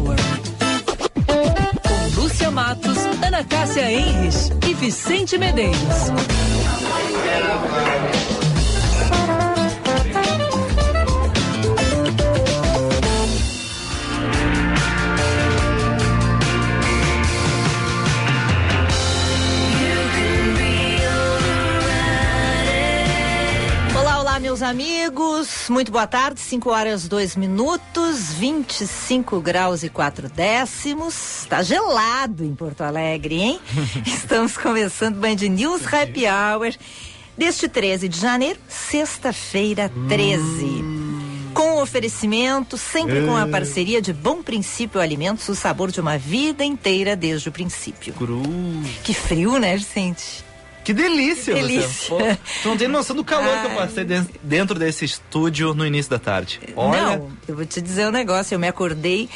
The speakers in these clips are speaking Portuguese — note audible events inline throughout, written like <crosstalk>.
Hour. Com Lúcia Matos, Ana Cássia Henrich e Vicente Medeiros. Meus amigos. Muito boa tarde. 5 horas 2 minutos, 25 graus e 4 décimos. Tá gelado em Porto Alegre, hein? <laughs> Estamos começando Band News Happy Hour deste 13 de janeiro, sexta-feira 13. Hum. Com o oferecimento, sempre é. com a é. parceria de Bom Princípio Alimentos, o sabor de uma vida inteira desde o princípio. Cruz. Que frio, né, gente? Que delícia, delícia. Pô, tu não tem noção do calor Ai. que eu passei dentro desse estúdio no início da tarde. Olha. Não, eu vou te dizer um negócio. Eu me acordei.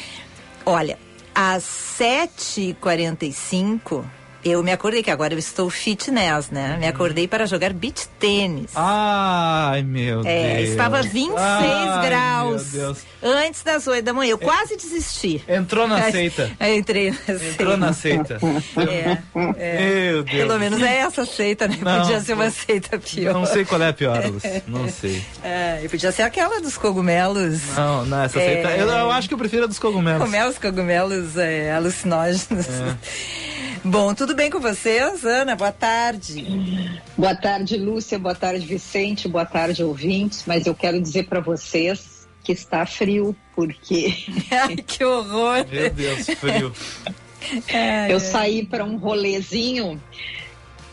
Olha, às 7h45 eu me acordei que agora eu estou fitness, né? Me acordei para jogar beach tênis. Ai, meu é, Deus. Estava 26 Ai, graus antes das 8 da manhã. Eu é, quase desisti. Entrou na seita. Eu <laughs> entrei na seita. Entrou na seita. É, é. Meu Deus. Pelo menos é essa seita, né? Não, podia ser uma seita pior. Não sei qual é a pior. <laughs> Não sei. É, e podia ser aquela dos cogumelos. Não, não, essa seita. Eu, eu, acho que eu prefiro a dos cogumelos. Cogumelos, cogumelos é, alucinógenos. <laughs> É. Bom, tudo bem com vocês, Ana? Boa tarde. Boa tarde, Lúcia. Boa tarde, Vicente. Boa tarde, ouvintes. Mas eu quero dizer para vocês que está frio, porque. <laughs> Ai, que horror! Meu Deus, frio. eu saí para um rolezinho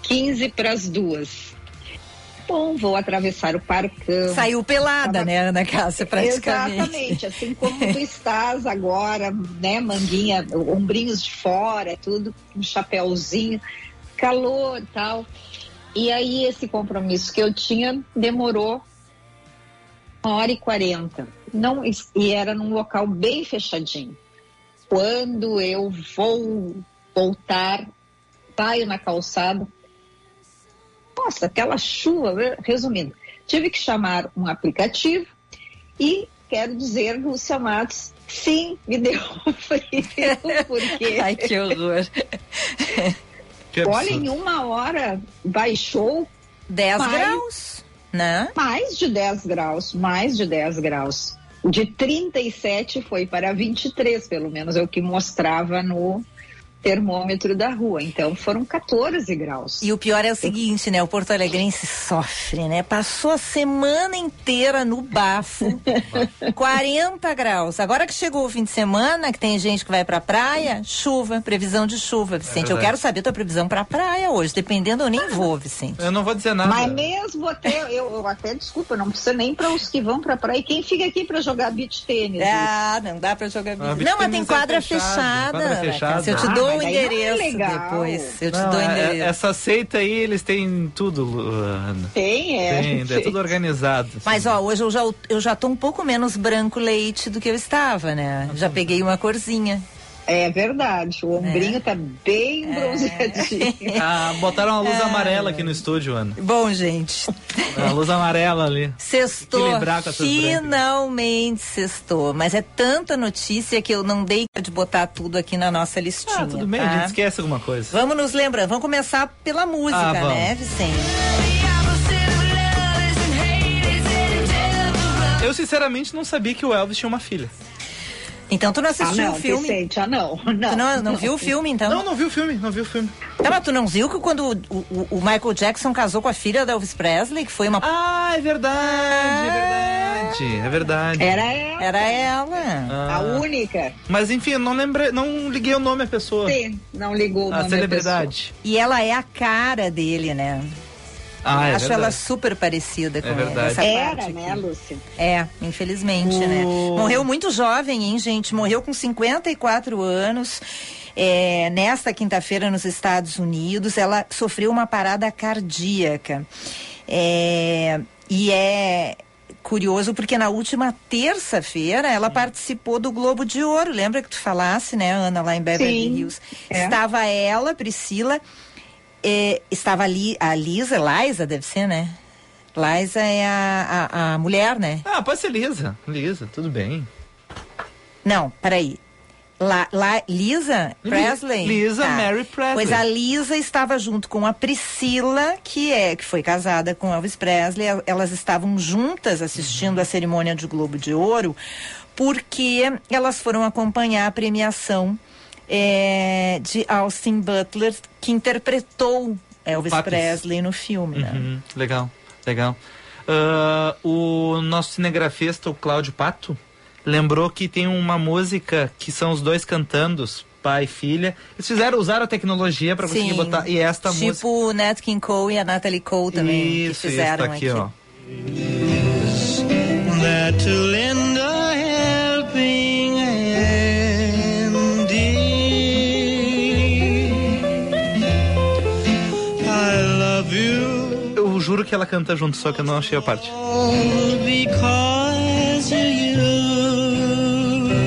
15 para as duas bom, vou atravessar o parcão. Saiu pelada, Tava... né, Ana Cássia, praticamente. Exatamente, assim como tu estás agora, né, manguinha, ombrinhos de fora, tudo, um chapéuzinho, calor e tal. E aí esse compromisso que eu tinha demorou uma hora e quarenta. Não, e era num local bem fechadinho. Quando eu vou voltar, saio na calçada, nossa, aquela chuva, né? resumindo, tive que chamar um aplicativo e quero dizer, Lúcia Matos, sim, me deu <laughs> frio, porque... <laughs> Ai, que horror. Que Olha, em uma hora baixou 10 mais, graus, né? Mais de 10 graus, mais de 10 graus. De 37 foi para 23, pelo menos é o que mostrava no termômetro da rua. Então foram 14 graus. E o pior é o seguinte, né? O Porto Alegrense sofre, né? Passou a semana inteira no bafo, <laughs> 40 graus. Agora que chegou o fim de semana, que tem gente que vai pra praia, chuva, previsão de chuva, Vicente. É eu quero saber tua previsão pra praia hoje. Dependendo, eu nem vou, Vicente. Eu não vou dizer nada. Mas mesmo até, eu, eu até, desculpa, não precisa nem para os que vão pra praia. E quem fica aqui pra jogar beach tênis? Ah, não dá pra jogar beach. Ah, não, mas tem quadra, é fechado, fechada. Quadra fechada. Se eu te ah, dou o endereço é depois. Eu te não, dou o é, endereço. Essa seita aí, eles têm tudo, Ana. Tem, é. Tem, é tudo organizado. Assim. Mas, ó, hoje eu já, eu já tô um pouco menos branco leite do que eu estava, né? Já peguei uma corzinha. É verdade, o ombrinho é. tá bem é. bronzeadinho. <laughs> Ah, botaram uma luz é. amarela aqui no estúdio, Ana. Bom, gente. A luz amarela ali. Sextou. Finalmente sextou. Mas é tanta notícia que eu não dei de botar tudo aqui na nossa listinha. Ah, tudo bem, tá? a gente esquece alguma coisa. Vamos nos lembrando, vamos começar pela música, ah, né, Vicente? Eu sinceramente não sabia que o Elvis tinha uma filha. Então tu não assistiu ah, não, o filme? Vicente, ah, não, não. Tu não, não, viu o filme, então? Não, não viu o filme, não viu o filme. Tá, mas tu não viu que quando o, o, o, Michael Jackson casou com a filha da Elvis Presley, que foi uma... Ah, é verdade, é verdade, é verdade. Era ela. Era ela. Ah. A única. Mas enfim, não lembrei, não liguei o nome à pessoa. Sim, não ligou o a nome celebridade. E ela é a cara dele, né? Ah, é acho verdade. ela super parecida com é verdade. ela. Era, né, Lúcia? É, infelizmente, né? o... né? Morreu muito jovem, hein, gente? Morreu com 54 anos. É, nesta quinta-feira nos Estados Unidos, ela sofreu uma parada cardíaca. É, e é curioso porque na última terça-feira ela participou do Globo de Ouro. Lembra que tu falasse, né, Ana, lá em Beverly Sim, Hills? É. Estava ela, Priscila é, estava ali, a Lisa, Liza deve ser, né? Liza é a, a, a, mulher, né? Ah, pode ser Lisa. Lisa, tudo bem. Não, peraí. La, La- Lisa Presley? Lisa Tá. Mary Presley. Pois a Lisa estava junto com a Priscila, que é que foi casada com Elvis Presley. El- Elas estavam juntas assistindo a cerimônia de Globo de Ouro, porque elas foram acompanhar a premiação eh, de Austin Butler, que interpretou Elvis Papis. Presley no filme. né? Uhum, legal, legal. Ah, o nosso cinegrafista, o Cláudio Pato, lembrou que tem uma música que são os dois cantando, pai e filha. Eles fizeram, usaram a tecnologia para conseguir Sim, botar. E esta tipo música. o Nat King Cole e a Natalie Cole também Isso, que fizeram isso, tá aqui, ó. Juro que ela canta junto, só que eu não achei a parte.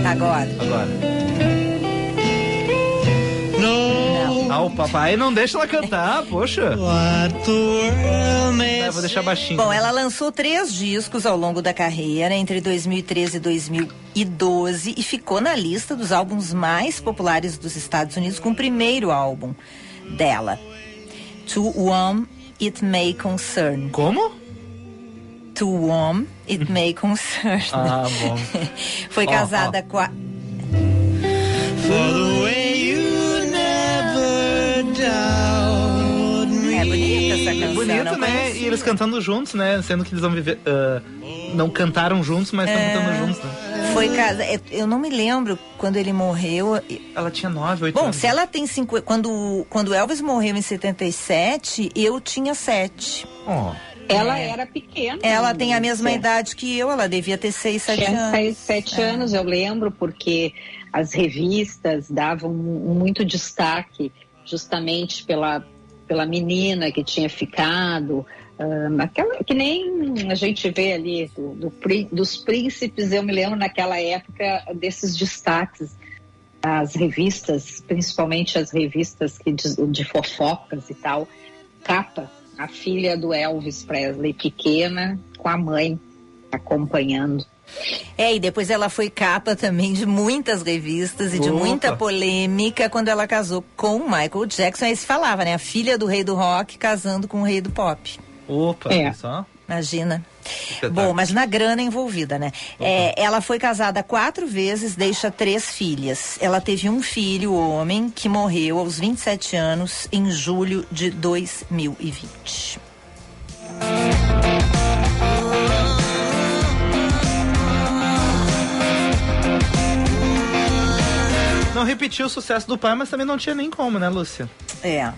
Agora. Agora. Ah, o papai não deixa ela cantar, poxa. vou deixar baixinho. Bom, ela lançou três discos ao longo da carreira, entre 2013 e 2012, e ficou na lista dos álbuns mais populares dos Estados Unidos com o primeiro álbum dela, To Whom It May Concern. Como? To Whom It May Concern. <laughs> Ah, bom. Foi Ó, casada com a. For Bonito, não né? conhecia. E eles cantando juntos, né? Sendo que eles vão viver. ah, não cantaram juntos, mas estão É. cantando juntos, né? Foi casa. é, Eu não me lembro quando ele morreu. Ela tinha nove, oito Bom, anos. se ela tem cinco, quando quando Elvis morreu em 77, eu tinha sete. Ó, Ela era pequena. Ela tem a mesma Sim. idade que eu, ela devia ter seis, sete Tinha anos. seis, sete anos, eu lembro, porque as revistas davam mu- muito destaque justamente pela, pela menina que tinha ficado. ahn, aquela, que nem a gente vê ali do, do dos príncipes, eu me lembro naquela época desses destaques. As revistas, principalmente as revistas que de, de fofocas e tal, capa, a filha do Elvis Presley pequena com a mãe acompanhando. É, e depois ela foi capa também de muitas revistas e de Opa. muita polêmica quando ela casou com o Michael Jackson. Aí se falava, né? A filha do rei do rock casando com o rei do pop. opa, É. só. Imagina. Bom, mas na grana envolvida, né? É, ela foi casada quatro vezes, deixa três filhas. Ela teve um filho, homem, que morreu aos 27 anos em julho de 2020. Repetiu o sucesso do pai, mas também não tinha nem como, né, Lúcia? É.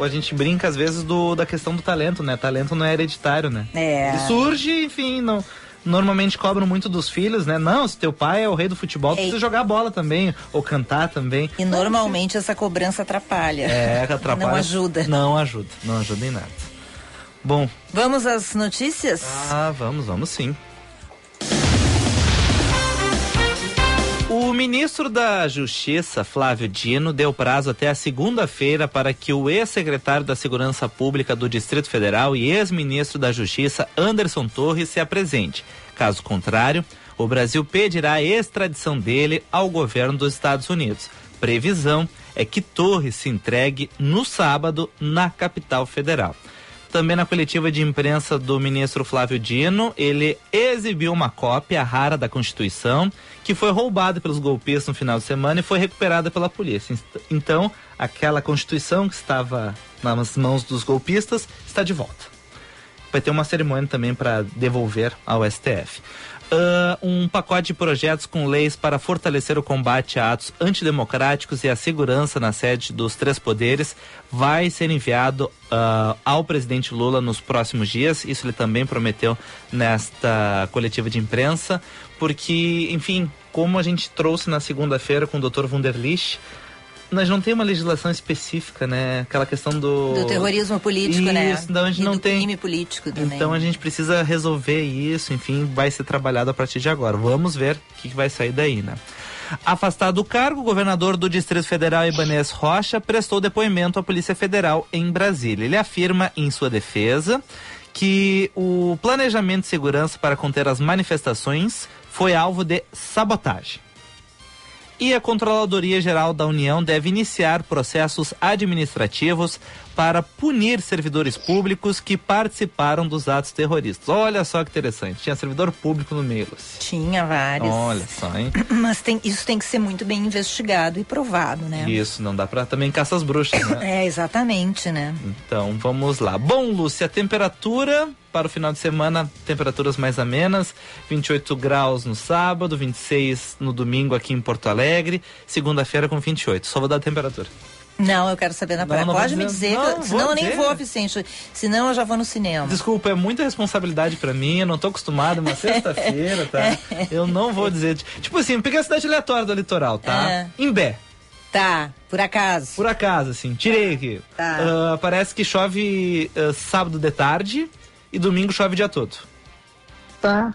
A gente brinca às vezes do, da questão do talento, né? Talento não é hereditário, né? É. Ele surge, enfim, não. Normalmente cobram muito dos filhos, né? Não, se teu pai é o rei do futebol, tu Ei. precisa jogar bola também, ou cantar também. E normalmente essa cobrança atrapalha. É, atrapalha. Não ajuda. Não ajuda, não ajuda em nada. Bom, Vamos às notícias? ah, vamos, vamos sim. Ministro da Justiça, Flávio Dino, deu prazo até a segunda-feira para que o ex-secretário da Segurança Pública do Distrito Federal e ex-ministro da Justiça, Anderson Torres, se apresente. Caso contrário, o Brasil pedirá a extradição dele ao governo dos Estados Unidos. Previsão é que Torres se entregue no sábado na capital federal. Também na coletiva de imprensa do ministro Flávio Dino, ele exibiu uma cópia rara da Constituição, que foi roubada pelos golpistas no final de semana e foi recuperada pela polícia. Então, aquela Constituição que estava nas mãos dos golpistas está de volta. Vai ter uma cerimônia também para devolver ao STF. Ah, um pacote de projetos com leis para fortalecer o combate a atos antidemocráticos e a segurança na sede dos três poderes vai ser enviado ah, ao presidente Lula nos próximos dias. Isso ele também prometeu nesta coletiva de imprensa, porque, enfim, como a gente trouxe na segunda-feira com o Dr. Wunderlich, nós não temos uma legislação específica, né? Aquela questão do. Do terrorismo político, né? Isso, então a gente e não do tem. crime político também. Então a gente precisa resolver isso, enfim, vai ser trabalhado a partir de agora. Vamos ver o que, que vai sair daí, né? Afastado do cargo, o governador do Distrito Federal, Ibanez Rocha, prestou depoimento à Polícia Federal em Brasília. Ele afirma em sua defesa que o planejamento de segurança para conter as manifestações foi alvo de sabotagem. E a Controladoria Geral da União deve iniciar processos administrativos para punir servidores públicos que participaram dos atos terroristas. Olha só que interessante. Tinha servidor público no meio. Tinha vários. Olha só, hein? <clears throat> Mas tem, isso tem que ser muito bem investigado e provado, né? Isso, não dá pra também caçar as bruxas, né? É, exatamente, né? Então, vamos lá. Bom, Lúcia, a temperatura para o final de semana, temperaturas mais amenas, 28 graus no sábado, 26 no domingo aqui em Porto Alegre, segunda-feira com 28. Só vou dar a temperatura. Não, eu quero saber na Não, praia. não Pode vou me dizer. dizer, Não, que senão eu nem dizer. vou, Vicente. Senão eu já vou no cinema. Desculpa, é muita responsabilidade pra mim, eu não tô acostumado, uma <laughs> sexta-feira, tá? Eu não vou dizer. Tipo assim, peguei a cidade aleatória do litoral, tá? É. Imbé. Tá, por acaso. Por acaso, assim, tirei aqui. Tá. Ah, parece que chove ah, sábado de tarde e domingo chove o dia todo. Tá.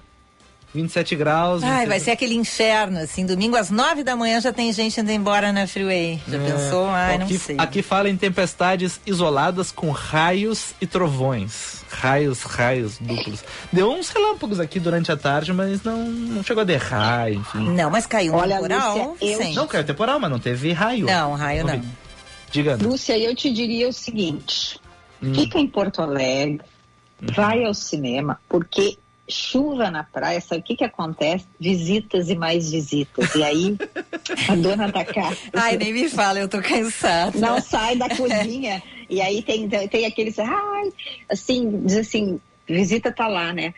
27 graus. Ai, 26 vai ser aquele inferno, assim, domingo às nove da manhã já tem gente indo embora na freeway. Já É. pensou? Ai, não aqui, sei. aqui fala em tempestades isoladas com raios e trovões. Raios, raios duplos. Deu uns relâmpagos aqui durante a tarde, mas não, não chegou a derrar, enfim. Não, mas caiu Olha, temporal, Lúcia, eu-. Não caiu temporal, mas não teve raio. Não, raio não. vi. Diga. Lúcia, eu te diria o seguinte: Hum. fica em Porto Alegre, vai ao cinema, porque chuva na praia, sabe o que, que acontece? Visitas e mais visitas. E aí, a dona da casa Ai, nem me fala, eu tô cansada. não sai da cozinha. E aí tem, tem aqueles, ai, assim, diz assim, visita tá lá, né?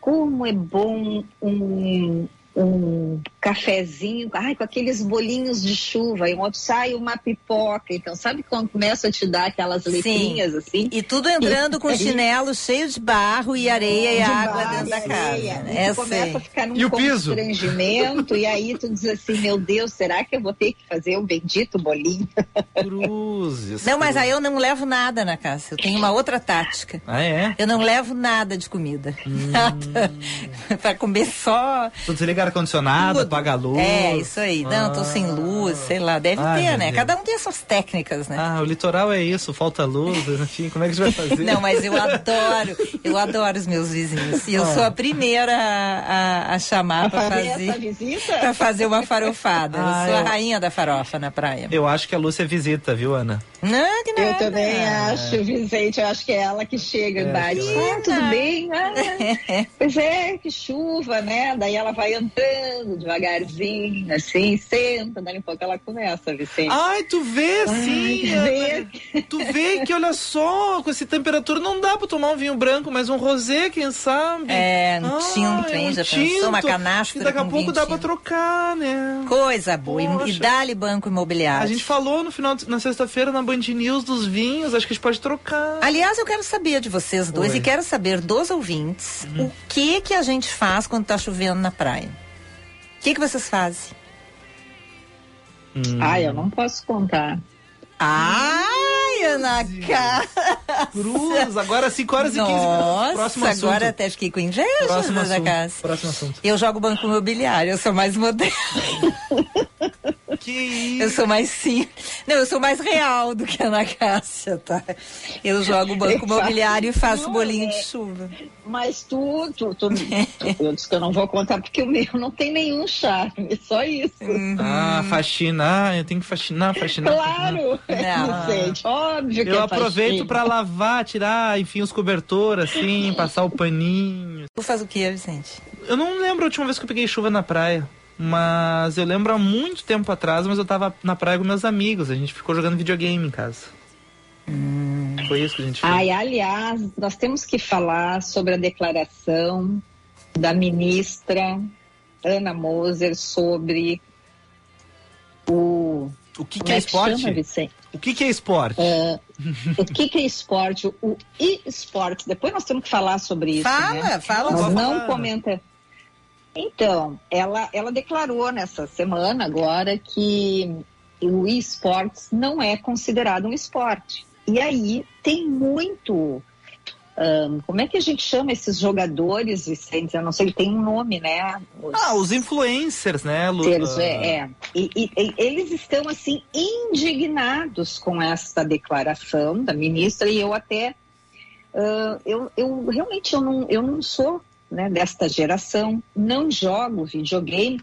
Como é bom um, um cafezinho, ai, com aqueles bolinhos de chuva, e um outro sai uma pipoca. Então, sabe quando começa a te dar aquelas Sim. letrinhas assim? E tudo entrando com E- chinelo cheio de barro e areia e água barro dentro e da casa. né? E tu começa a ficar num E o piso? constrangimento, e aí tu diz assim, meu Deus, será que eu vou ter que fazer o bendito bolinho? <laughs> Cruzes. Não, mas aí eu não levo nada na casa. Eu tenho uma outra tática. Ah, é? Eu não levo nada de comida. Hum. Nada. <laughs> pra comer só. Tu desliga ar-condicionado, apaga a luz. É, isso aí. Não, tô sem luz, sei lá. Deve Ai, ter, né? Deus. Cada um tem as suas técnicas, né? Ah, o litoral é isso, falta luz, <laughs> enfim, como é que a gente vai fazer? Não, mas eu adoro, eu adoro os meus vizinhos. E eu sou a primeira a, a- a chamar pra Fazer pra fazer uma farofada. Ah, eu sou a eu- rainha da farofa na praia. Eu acho que a Lúcia visita, viu, Ana? Não, que Eu nada. também acho, Vicente, eu acho que é ela que chega e bate. Ah, tudo bem? Ah, <laughs> pois é, que chuva, né? Daí ela vai andando devagarzinho, assim, senta, daí um pouco ela começa, Vicente. Ai, tu vê, sim. que Ana. Tu vê que, olha só, com essa temperatura não dá pra tomar um vinho branco, mas um rosé, quem sabe? É, um tinto, hein? um Já pensou? Uma tinto. canastra daqui a pouco dá pra tinto. trocar, né? Coisa boa. Poxa. E dá-lhe banco imobiliário. A gente falou no final, de- na sexta-feira, na Band News dos vinhos, acho que a gente pode trocar. Aliás, eu quero saber de vocês dois Oi. e quero saber dos ouvintes o que que a gente faz quando tá chovendo na praia. O que que vocês fazem? Hum. Ai, eu não posso contar. Ai, Ana Cá. Cruz, agora 5 horas e 15 minutos. Nossa, Próximo assunto. agora até fiquei com inveja Próximo da assunto. casa. Próximo assunto. Eu jogo banco imobiliário, eu sou mais moderna, <laughs> Que isso? eu sou mais sim. Não, eu sou mais real do que a Ana Cássia, tá? Eu jogo <laughs> banco Eu faço imobiliário e faço bolinho de né? chuva. Mas tu, tu, tu, <laughs> eu disse que eu não vou contar porque o meu não tem nenhum charme, só isso. Ah, faxina. Ah, eu tenho que faxinar, faxinar. faxinar. Claro, Não. <laughs> Vicente, óbvio que Eu é aproveito pra lavar, tirar, enfim, os cobertores, assim, passar o paninho. Tu faz o que, Vicente? Eu não lembro a última vez que eu peguei chuva na praia. Mas eu lembro há muito tempo atrás, mas eu tava na praia com meus amigos. A gente ficou jogando videogame em casa. Foi isso que a gente fez. Ai, aliás, nós temos que falar sobre a declaração da ministra Ana Moser sobre o. o que, que é é que chama, esporte? O que, que é esporte? O que, que é esporte? O e-esporte. Depois nós temos que falar sobre isso. Fala, né? fala. Nós não falar. comenta. Então, ela, ela declarou nessa semana agora que o esportes não é considerado um esporte. E aí tem muito. ahn, como é que a gente chama esses jogadores, Vicente? Eu não sei, tem um nome, né? Os- Ah, os influencers, né, Lu? Terço, Ah, é, é. E, e- e eles estão assim indignados com esta declaração da ministra e eu até ah, eu, eu realmente eu não, eu não sou né, desta geração, não jogo videogame,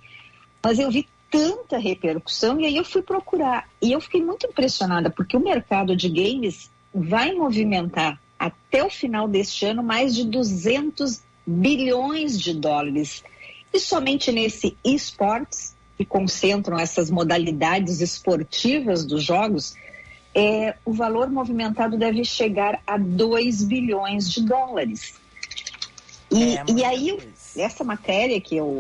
mas eu vi tanta repercussão e aí eu fui procurar. E eu fiquei muito impressionada porque o mercado de games vai movimentar até o final deste ano mais de 200 bilhões de dólares. E somente nesse esportes que concentram essas modalidades esportivas dos jogos é, o valor movimentado deve chegar a 2 bilhões de dólares. E, É, e aí, eu- essa matéria que eu,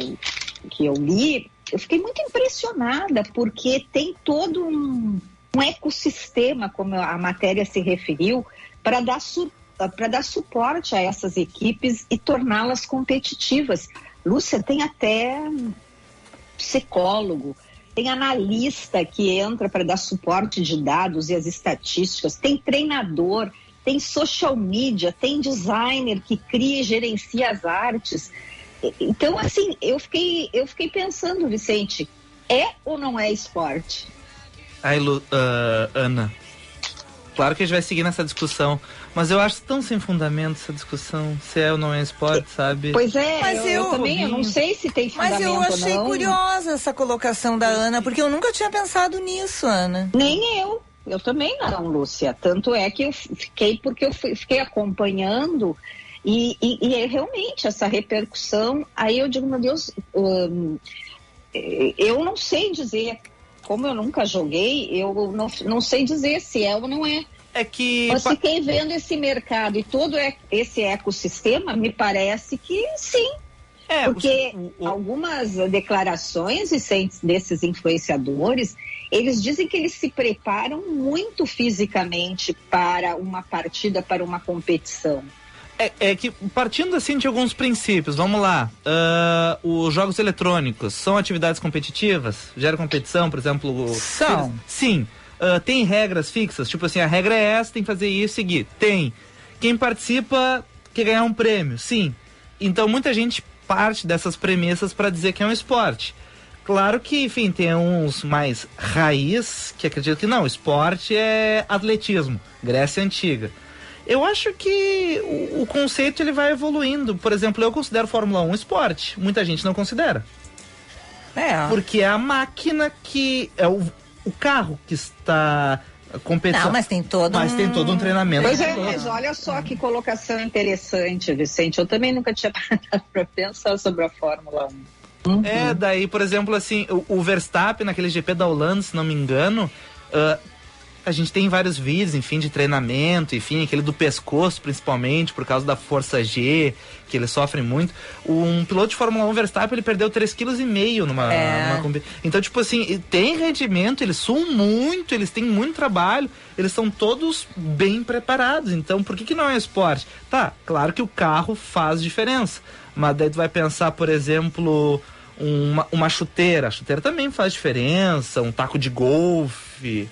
que eu li, eu fiquei muito impressionada, porque tem todo um, um ecossistema, como a matéria se referiu, para dar, su, para dar suporte a essas equipes e torná-las competitivas. Lúcia, tem até psicólogo, tem analista que entra para dar suporte de dados e as estatísticas, tem treinador, tem social media, tem designer que cria e gerencia as artes. Então, assim, eu fiquei, eu fiquei pensando, Vicente, é ou não é esporte? Ai, Lu, ah, Ana. Claro que a gente vai seguir nessa discussão, mas eu acho tão sem fundamento essa discussão, se é ou não é esporte, sabe? Pois é, Mas eu, eu- eu também eu não sei se tem fundamento Mas eu achei não. curiosa essa colocação da Ana, porque eu nunca tinha pensado nisso, Ana. Nem eu. Eu também não, Lúcia. Tanto é que eu fiquei, porque eu fui- fiquei acompanhando e, e- e é realmente essa repercussão. Aí eu digo, meu Deus, hum, eu não sei dizer, como eu nunca joguei, eu não, não sei dizer se é ou não é. É que. Mas fiquei vendo esse mercado e todo esse ecossistema, me parece que sim. É, Porque o- algumas declarações desses influenciadores, eles dizem que eles se preparam muito fisicamente para uma partida, para uma competição. É, é que partindo assim de alguns princípios, vamos lá. ah, os jogos eletrônicos são atividades competitivas? Gera competição, por exemplo? São. Sim. Ah, tem regras fixas? Tipo assim, a regra é essa, tem que fazer isso e seguir. Tem. Quem participa quer ganhar um prêmio? Sim. Então muita gente parte dessas premissas para dizer que é um esporte. Claro que, enfim, tem uns mais raiz que acreditam que não, esporte é atletismo, Grécia Antiga. Eu acho que o, o conceito ele vai evoluindo. Por exemplo, eu considero Fórmula 1 esporte. Muita gente não considera. É. Porque é a máquina que. É o, o carro que está competindo. Não, mas tem todo Mas um... tem todo um treinamento. Pois é, mas olha só que colocação interessante, Vicente. Eu também nunca tinha <laughs> parado para pensar sobre a Fórmula 1. Uhum. É, daí, por exemplo, assim, o, o Verstappen naquele GP da Holanda, se não me engano, ah, a gente tem vários vídeos, enfim, de treinamento, enfim, aquele do pescoço, principalmente, por causa da força G, que ele sofre muito. Um piloto de Fórmula 1 Verstappen, ele perdeu 3,5 kg numa, É. numa combi- Então, tipo assim, tem rendimento, eles suam muito, eles têm muito trabalho, eles são todos bem preparados. Então, por que, que não é esporte? Tá, claro que o carro faz diferença. Mas daí tu vai pensar, por exemplo, uma, uma chuteira. A chuteira também faz diferença, um taco de golfe.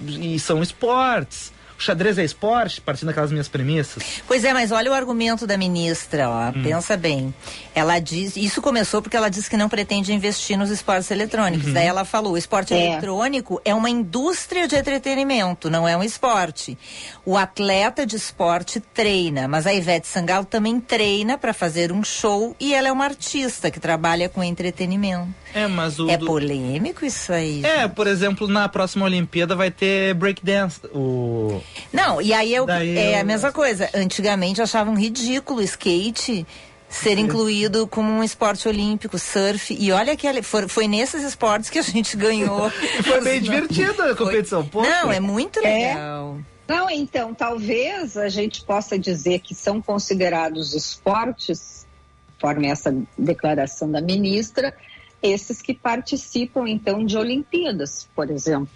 E são esportes. O xadrez é esporte, partindo daquelas minhas premissas. Pois é, mas olha o argumento da ministra, ó. Hum. Pensa bem. Ela diz, isso começou porque ela disse que não pretende investir nos esportes eletrônicos. Uhum. Daí ela falou, o esporte É. eletrônico é uma indústria de entretenimento, não é um esporte. O atleta de esporte treina, mas a Ivete Sangalo também treina para fazer um show e ela é uma artista que trabalha com entretenimento. É, mas o. É do- polêmico isso aí. É, por exemplo, na próxima Olimpíada vai ter breakdance. O... Não, e aí eu, Daí é eu- a mesma coisa. Antigamente achavam ridículo o skate ser incluído como um esporte olímpico, surf. E olha que foi, foi nesses esportes que a gente <laughs> ganhou. <laughs> Foi bem divertida a <laughs> competição. Pô, Não, foi. é muito É. legal. Não, então, talvez a gente possa dizer que são considerados esportes, conforme essa declaração da ministra, esses que participam, então, de Olimpíadas, por exemplo.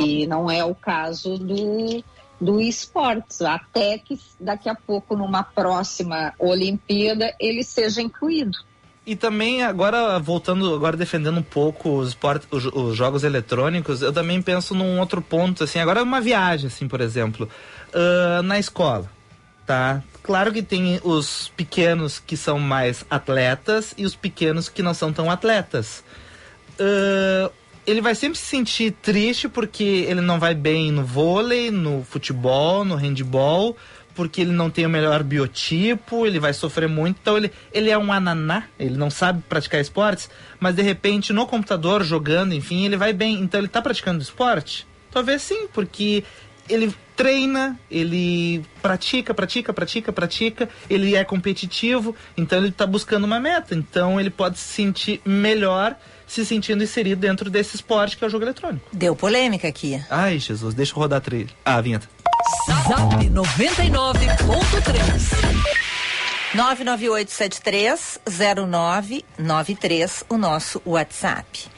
E não é o caso do, do esportes, até que daqui a pouco, numa próxima Olimpíada, ele seja incluído. E também, agora, voltando, agora defendendo um pouco os, esportes, os, os jogos eletrônicos, eu também penso num outro ponto, assim, agora uma viagem, assim, por exemplo, ah, na escola, tá? Claro que tem os pequenos que são mais atletas e os pequenos que não são tão atletas. Ah, ele vai sempre se sentir triste porque ele não vai bem no vôlei, no futebol, no handball, porque ele não tem o melhor biotipo, ele vai sofrer muito. Então ele, ele é um ananá, ele não sabe praticar esportes, mas de repente no computador, jogando, enfim, ele vai bem. Então ele tá praticando esporte? Talvez sim, porque ele treina, ele pratica, pratica, pratica, pratica, ele é competitivo, então ele está buscando uma meta. Então ele pode se sentir melhor se sentindo inserido dentro desse esporte que é o jogo eletrônico. Deu polêmica aqui. Ai, Jesus, deixa eu rodar a trilha. Ah, a vinheta. Zap 99.3. 998730993, o nosso WhatsApp.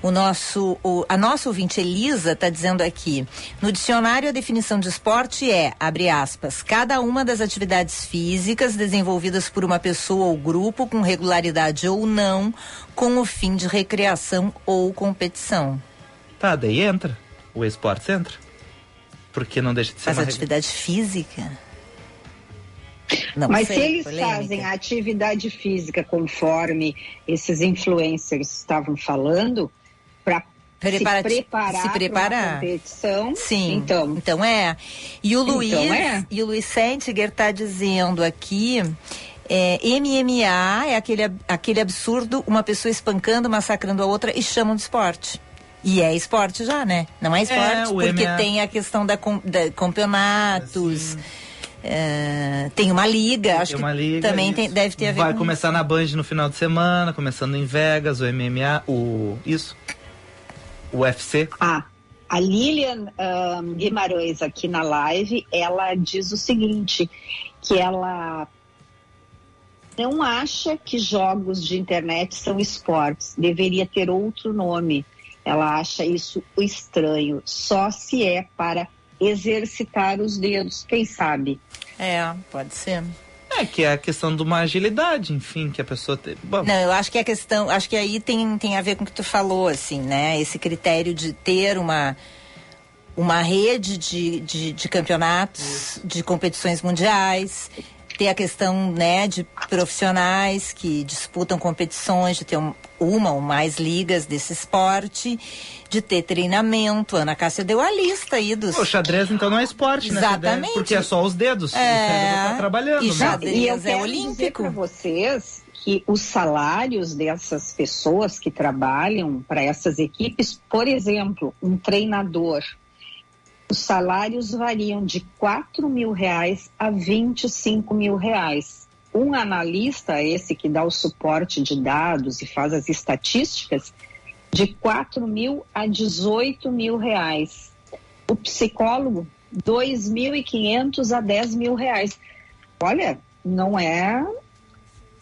O nosso, o, a nossa ouvinte Elisa está dizendo aqui: no dicionário a definição de esporte é, abre aspas, cada uma das atividades físicas desenvolvidas por uma pessoa ou grupo com regularidade ou não, com o fim de recreação ou competição. Tá, daí entra. O esporte entra. Porque não deixa de ser Mas uma atividade física? Não Mas se eles polêmica. fazem a atividade física conforme esses influencers estavam falando, para Prepara- se preparar, se preparar. uma competição, Sim. então Então é. E o Então Luiz, é. e o Luiz Sentiger tá dizendo aqui. É, MMA é aquele, aquele absurdo, uma pessoa espancando, massacrando a outra e chamam de esporte. E é esporte já, né? Não é esporte, o porque MMA. tem a questão da, da campeonatos, é, tem uma liga, acho Tem uma liga, que também isso. tem- deve ter a ver Vai com começar na Band no final de semana, começando em Vegas, o MMA, o. Isso. O UFC. Ah, a Lilian ahn, Guimarães aqui na live, ela diz o seguinte, que ela não acha que jogos de internet são esportes, deveria ter outro nome. Ela acha isso estranho, só se é para exercitar os dedos, quem sabe? É, pode ser. É, que é a questão de uma agilidade, enfim, que a pessoa tem. Bom, Não, eu acho que a questão, acho que aí tem, tem a ver com o que tu falou, assim, né? Esse critério de ter uma, uma rede de, de, de campeonatos, de competições mundiais, ter a questão, né, de profissionais que disputam competições, de ter um- uma ou mais ligas desse esporte, de ter treinamento. A Ana Cássia deu a lista aí dos. O xadrez então não é esporte, né? Exatamente. Porque é só os dedos. É, O cérebro tá trabalhando. e né? já- E eu Xadrez é quero olímpico. dizer para vocês que os salários dessas pessoas que trabalham para essas equipes, por exemplo, um treinador, os salários variam de 4 mil reais a 25 mil reais. Um analista, esse que dá o suporte de dados e faz as estatísticas, de 4 mil a 18 mil reais. O psicólogo, 2.500 a 10 mil reais. Olha, não é.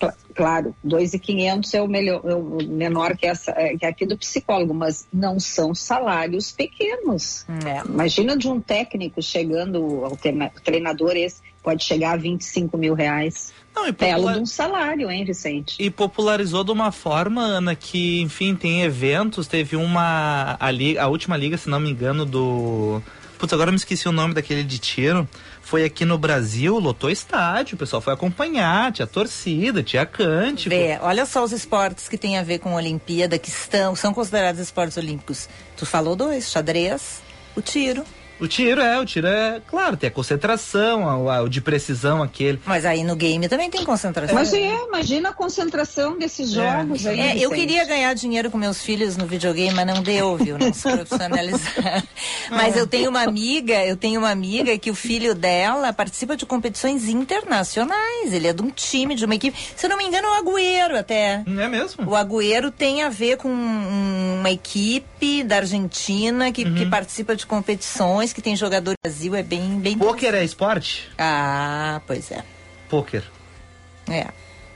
Cl- Claro, 2.500 é o melhor, é o menor que, essa, é, que aqui do psicólogo, mas não são salários pequenos. É. Imagina de um técnico chegando, ao treina- treinador esse, pode chegar a 25 mil reais. Não, e, Belo popular- de um salário, hein, Vicente? e popularizou de uma forma, Ana, que, enfim, tem eventos. Teve uma. A, li- a última liga, se não me engano, do. Putz, agora me esqueci o nome daquele de tiro. Foi aqui no Brasil, lotou estádio, o pessoal foi acompanhar, tinha torcida, tinha cântico. Vê, olha só os esportes que tem a ver com a Olimpíada, que estão, são considerados esportes olímpicos. Tu falou dois, xadrez, o tiro. O tiro é, o tiro é, claro, tem a concentração, o de precisão aquele. Mas aí no game também tem concentração. Mas é, imagina a concentração desses jogos aí. É, eu queria ganhar dinheiro com meus filhos no videogame, mas não deu, viu? Não se profissionalizar. <laughs> Mas eu tenho uma amiga, eu tenho uma amiga que o filho dela participa de competições internacionais. Ele é de um time, de uma equipe. Se eu não me engano, é o Agüero até. É mesmo? O Agüero tem a ver com um- uma equipe da Argentina que, Uhum. que participa de competições, que tem jogador do Brasil, é bem, bem. Pôquer é esporte? Ah, pois é. Pôquer. É.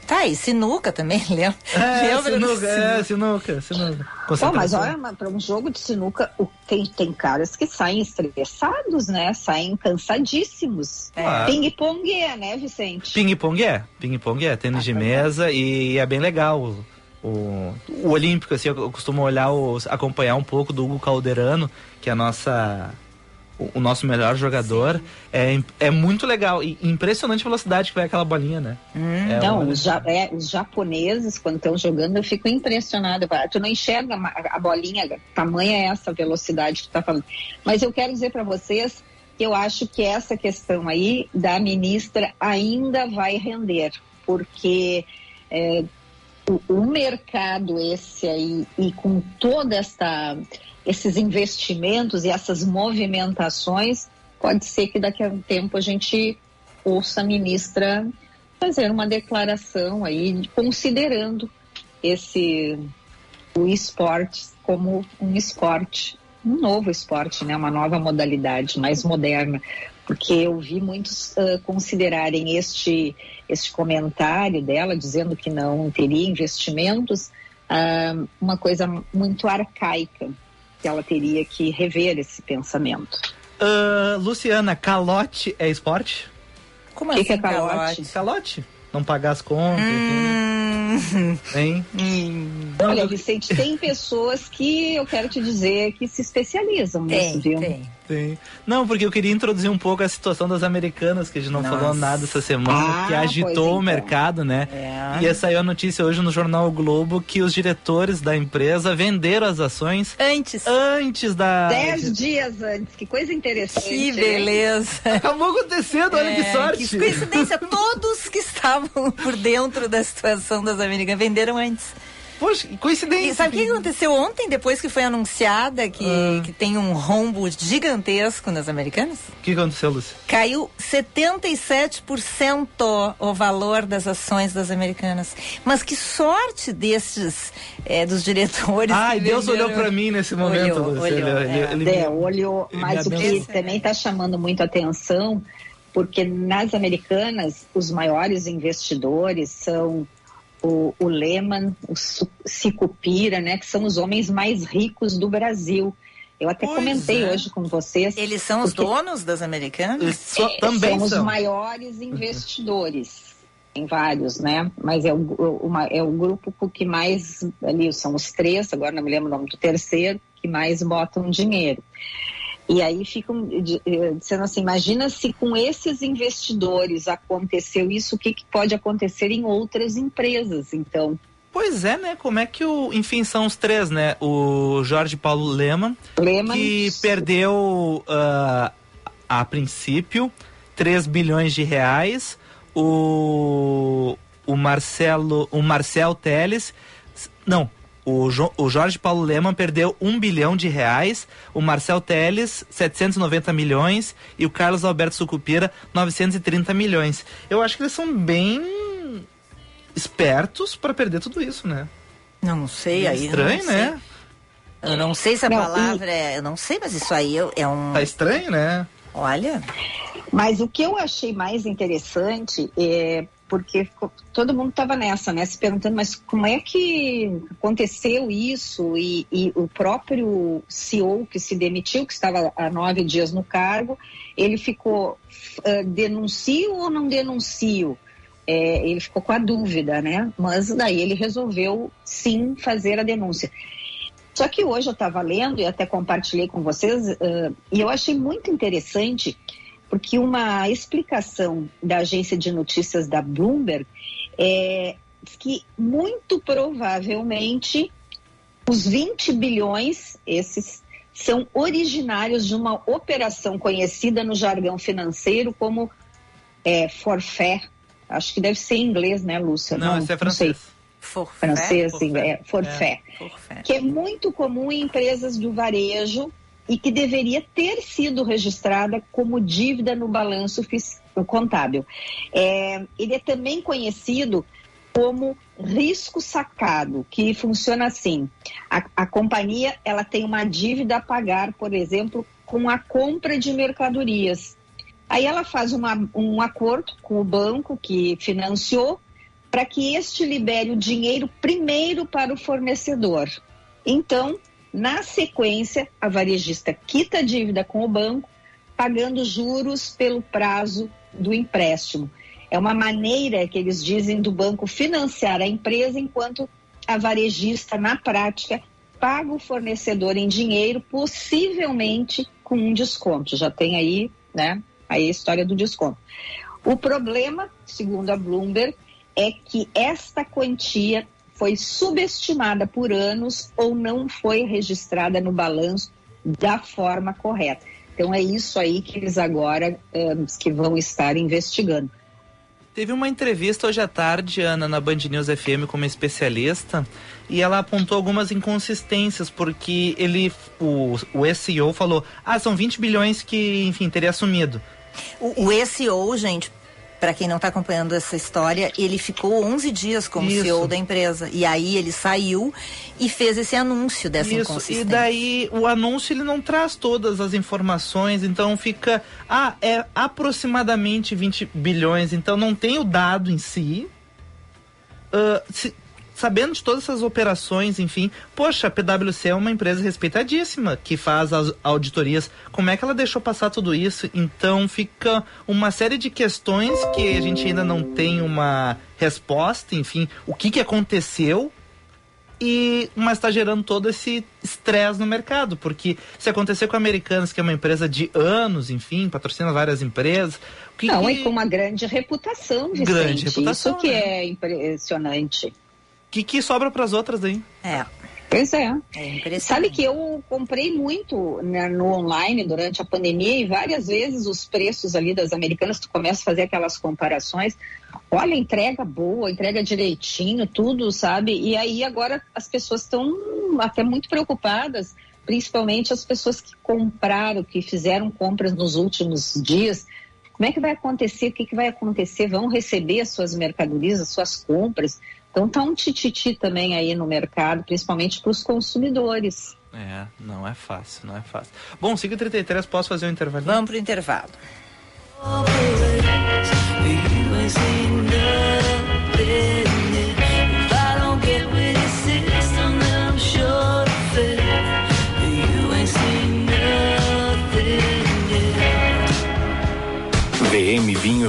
Tá, e sinuca também, <laughs> lembra? É, Lembra do sinuca, é, sinuca, sinuca. Pô, mas olha, para um jogo de sinuca, o- tem, tem caras que saem estressados, né? Saem cansadíssimos. Claro. Ping-pong é, né, Vicente? Ping-pong é, ping-pong é, tênis de mesa e é bem legal. O, o, o olímpico, assim, eu costumo olhar, os, acompanhar um pouco do Hugo Calderano, que é a nossa, o, o nosso melhor jogador. É, é muito legal e impressionante a velocidade que vai aquela bolinha, né? É Não, uma- os, ja- é, os japoneses, quando estão jogando, eu fico impressionada. Tu não enxerga a bolinha, tamanha é essa velocidade que tu tá falando. Mas eu quero dizer para vocês que eu acho que essa questão aí da ministra ainda vai render, porque é, o, o mercado esse aí e com toda esta esses investimentos e essas movimentações, pode ser que daqui a um tempo a gente ouça a ministra fazer uma declaração aí considerando esse o esporte como um esporte, um novo esporte, né, uma nova modalidade mais moderna, porque eu vi muitos uh, considerarem este este comentário dela dizendo que não teria investimentos uh, uma coisa muito arcaica ela teria que rever esse pensamento. Ah, Luciana, calote é esporte? Como O que assim, que é calote? calote? Calote? Não pagar as contas, Hum, hein? hum, Olha, Vicente, tem pessoas que eu quero te dizer que se especializam nisso, tem, viu? tem. Sim. Não, porque eu queria introduzir um pouco a situação das americanas, que a gente não Nossa. falou nada essa semana, Ah, que agitou pois o então. mercado, né? É. E saiu a notícia hoje no jornal o Globo que os diretores da empresa venderam as ações Antes. antes da. Dez dias antes, que coisa interessante. Que beleza. <laughs> Acabou acontecendo, olha que É, sorte. Que coincidência, todos que estavam <laughs> por dentro da situação das americanas venderam antes. Poxa, que coincidência. E sabe o que aconteceu ontem, depois que foi anunciada que, Ah. que tem um rombo gigantesco nas americanas? O que aconteceu, Lúcia? Caiu 77% o valor das ações das americanas. Mas que sorte destes, é, dos diretores. Ai, Deus venderam- olhou pra mim nesse momento, Olhou, Lúcia. olhou, Ele- é. ele- É, olhou, ele mas o que também está chamando muito atenção, porque nas americanas os maiores investidores são o, o Lehman, o Sicupira, né, que são os homens mais ricos do Brasil. Eu até Pois comentei é. hoje com vocês. Eles são os donos das americanas? Só- é, também são os maiores investidores. Tem vários, né? Mas é o, o- uma- é o grupo que mais, ali são os três, agora não me lembro o nome do terceiro, que mais botam dinheiro. E aí ficam eh, dizendo assim, imagina se com esses investidores aconteceu isso, o que, que pode acontecer em outras empresas, então. Pois é, né? Como é que o. Enfim, são os três, né? O Jorge Paulo Leman, Lehman, que perdeu ah, a princípio 3 bilhões de reais. O, o Marcelo, o Marcel Teles, não, o, Jo- o Jorge Paulo Leman perdeu 1 bilhão de reais, o Marcel Teles 790 milhões e o Carlos Alberto Sucupira 930 milhões. Eu acho que eles são bem espertos para perder tudo isso, né? Não sei, aí. eu Estranho, não sei. né? Eu não sei se a Não, palavra é. Eu não sei, mas isso aí é- é um. Tá estranho, né? Olha. Mas o que eu achei mais interessante é porque ficou- todo mundo estava nessa, né? Se perguntando, mas como é que aconteceu isso? E, e o próprio CEO que se demitiu, que estava há nove dias no cargo, ele ficou ah, denuncio ou não denuncio? É, ele ficou com a dúvida, né? Mas daí ele resolveu sim fazer a denúncia. Só que hoje eu estava lendo e até compartilhei com vocês, ah, e eu achei muito interessante porque uma explicação da agência de notícias da Bloomberg é que muito provavelmente os 20 bilhões, esses, são originários de uma operação conhecida no jargão financeiro como é, forfait. Acho que deve ser em inglês, né, Lúcia? Não, esse é francês. Forfé. Francês, Forfait. é, forfait Forfé. que é muito comum em empresas do varejo e que deveria ter sido registrada como dívida no balanço contábil. É, ele é também conhecido como risco sacado, que funciona assim: a, a companhia ela tem uma dívida a pagar, por exemplo, com a compra de mercadorias. Aí ela faz uma- um acordo com o banco que financiou para que este libere o dinheiro primeiro para o fornecedor. Então, na sequência, a varejista quita a dívida com o banco, pagando juros pelo prazo do empréstimo. É uma maneira que eles dizem do banco financiar a empresa, enquanto a varejista, na prática, paga o fornecedor em dinheiro, possivelmente com um desconto. Já tem aí, né, aí a história do desconto. O problema, segundo a Bloomberg, é que esta quantia foi subestimada por anos ou não foi registrada no balanço da forma correta. Então é isso aí que eles agora que vão estar investigando. Teve uma entrevista hoje à tarde, Ana, na Band News FM com uma especialista e ela apontou algumas inconsistências, porque ele, o, o SEO falou, ah, são 20 bilhões que, enfim, teria assumido. O, o SEO, gente, para quem não está acompanhando essa história, ele ficou 11 dias como Isso. CEO da empresa. E aí ele saiu e fez esse anúncio dessa Isso, inconsistência. e daí o anúncio ele não traz todas as informações, então fica, ah, é aproximadamente 20 bilhões, então não tem o dado em si. Ah, se- sabendo de todas essas operações, enfim, poxa, a PwC é uma empresa respeitadíssima que faz as auditorias. Como é que ela deixou passar tudo isso? Então fica uma série de questões que a gente ainda não tem uma resposta, enfim, o que que aconteceu e mas está gerando todo esse estresse no mercado, porque se acontecer com a Americanas, que é uma empresa de anos, enfim, patrocina várias empresas, que Não, que, e com uma grande reputação, Vicente. Grande reputação, Isso que né? é impressionante. Que, que sobra para as outras aí? É, Pois é. é. Sabe que eu comprei muito né, no online durante a pandemia e várias vezes os preços ali das americanas, tu começa a fazer aquelas comparações. Olha, entrega boa, entrega direitinho, tudo, sabe? E aí agora as pessoas estão até muito preocupadas, principalmente as pessoas que compraram, que fizeram compras nos últimos dias. Como é que vai acontecer? O que, que vai acontecer? Vão receber as suas mercadorias, as suas compras? Então tá um tititi também aí no mercado, principalmente para os consumidores. É, não é fácil, não é fácil. Bom, 5h33, posso fazer um intervalo? Vamos pro intervalo.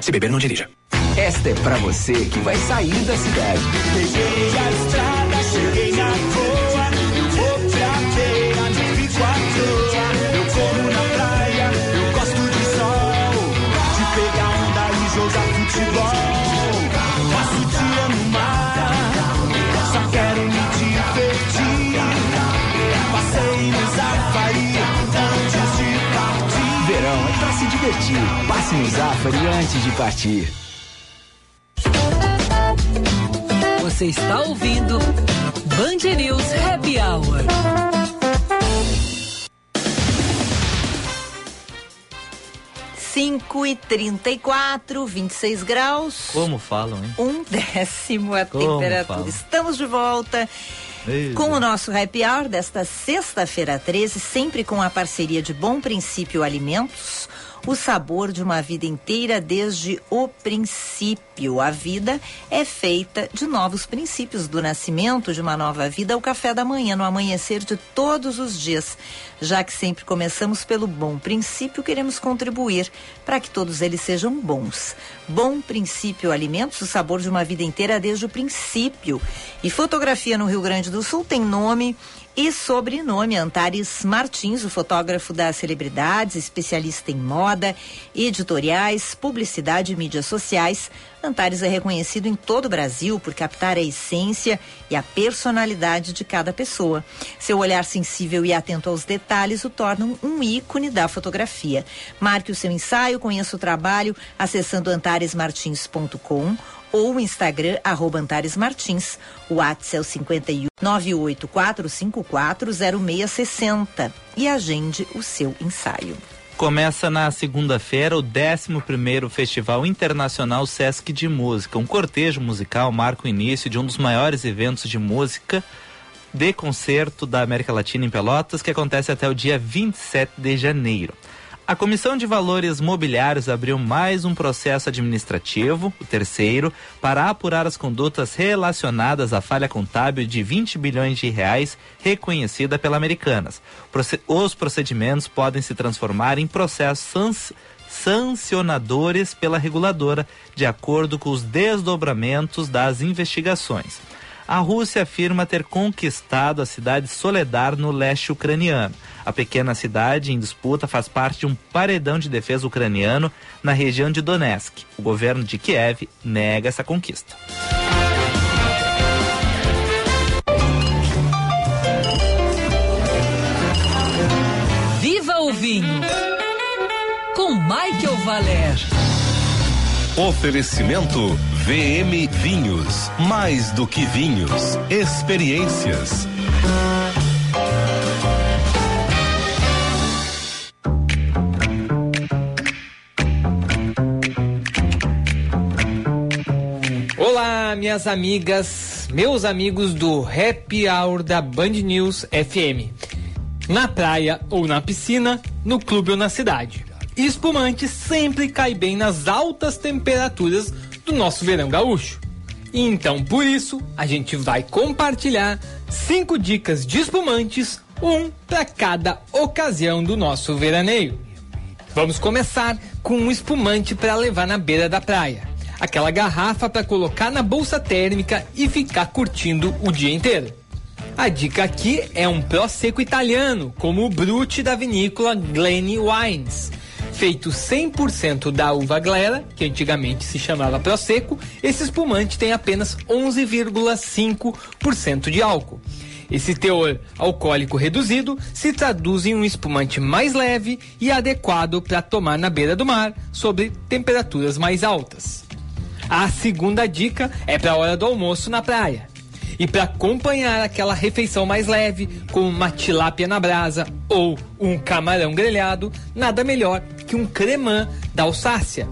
Se beber, não dirija. Esta é pra você que vai sair da cidade. Peguei a estrada, cheguei na boa. Eu vou pra feira, não fico à toa. Eu corro na praia, eu gosto de sol. De pegar onda e jogar futebol. Passo o dia no mar, só quero me divertir. Passei no safari antes de partir. Verão é pra se divertir. No Zafari antes de partir. Você está ouvindo Band News Happy Hour. Cinco e trinta e quatro, 26 graus. Como falam, hein? Um décimo a Como temperatura. fala. Estamos de volta com o nosso Happy Hour desta sexta-feira 13, sempre com a parceria de Bom Princípio Alimentos. O sabor de uma vida inteira desde o princípio. A vida é feita de novos princípios, do nascimento de uma nova vida ao café da manhã, no amanhecer de todos os dias. Já que sempre começamos pelo bom princípio, queremos contribuir para que todos eles sejam bons. Bom Princípio Alimentos, o sabor de uma vida inteira desde o princípio. E fotografia no Rio Grande do Sul tem nome e sobrenome Antares Martins, o fotógrafo das celebridades, especialista em moda, editoriais, publicidade e mídias sociais. Antares é reconhecido em todo o Brasil por captar a essência e a personalidade de cada pessoa. Seu olhar sensível e atento aos detalhes o tornam um ícone da fotografia. Marque o seu ensaio, conheça o trabalho acessando antaresmartins.com ou o Instagram, arroba Antares Martins. O WhatsApp é o 51 984540660 e agende o seu ensaio. Começa na segunda-feira o 11º Festival Internacional Sesc de Música. Um cortejo musical marca o início de um dos maiores eventos de música de concerto da América Latina em Pelotas, que acontece até o dia 27 de janeiro. A Comissão de Valores Mobiliários abriu mais um processo administrativo, o terceiro, para apurar as condutas relacionadas à falha contábil de 20 bilhões de reais reconhecida pela Americanas. Os procedimentos podem se transformar em processos sancionadores pela reguladora, de acordo com os desdobramentos das investigações. A Rússia afirma ter conquistado a cidade de Soledar no leste ucraniano. A pequena cidade em disputa faz parte de um paredão de defesa ucraniano na região de Donetsk. O governo de Kiev nega essa conquista. Viva o vinho! Com Michael Valer. Oferecimento VM Vinhos. Mais do que vinhos, experiências. Olá, minhas amigas, meus amigos do Happy Hour da Band News FM. Na praia ou na piscina, no clube ou na cidade. Espumante sempre cai bem nas altas temperaturas do nosso verão gaúcho. Então, por isso, a gente vai compartilhar cinco dicas de espumantes, um para cada ocasião do nosso veraneio. Vamos começar com um espumante para levar na beira da praia. Aquela garrafa para colocar na bolsa térmica e ficar curtindo o dia inteiro. A dica aqui é um prosecco italiano, como o Brute da vinícola Glenny Wines. Feito 100% da uva glera, que antigamente se chamava prosecco, esse espumante tem apenas 11,5% de álcool. Esse teor alcoólico reduzido se traduz em um espumante mais leve e adequado para tomar na beira do mar, sob temperaturas mais altas. A segunda dica é para a hora do almoço na praia. E para acompanhar aquela refeição mais leve, como uma tilápia na brasa ou um camarão grelhado, nada melhor que um cremã da Alsácia.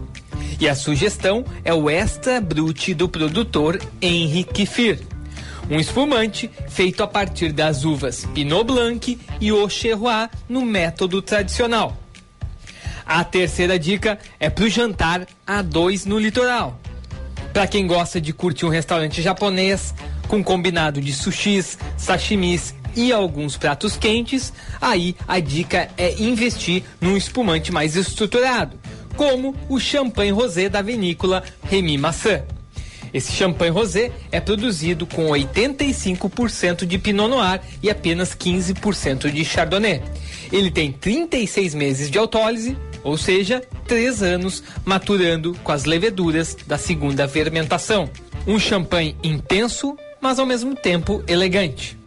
E a sugestão é o Extra Brut do produtor Henrique Fir. Um espumante feito a partir das uvas Pinot Blanc e Auxerrois no método tradicional. A terceira dica é para o jantar a dois no litoral. Para quem gosta de curtir um restaurante japonês com combinado de sushis, sashimis e alguns pratos quentes, aí a dica é investir num espumante mais estruturado, como o champanhe rosé da vinícola Remy Maçã. Esse champanhe rosé é produzido com 85% de Pinot Noir e apenas 15% de Chardonnay. Ele tem 36 meses de autólise, ou seja, 3 anos maturando com as leveduras da segunda fermentação. Um champanhe intenso, mas ao mesmo tempo elegante.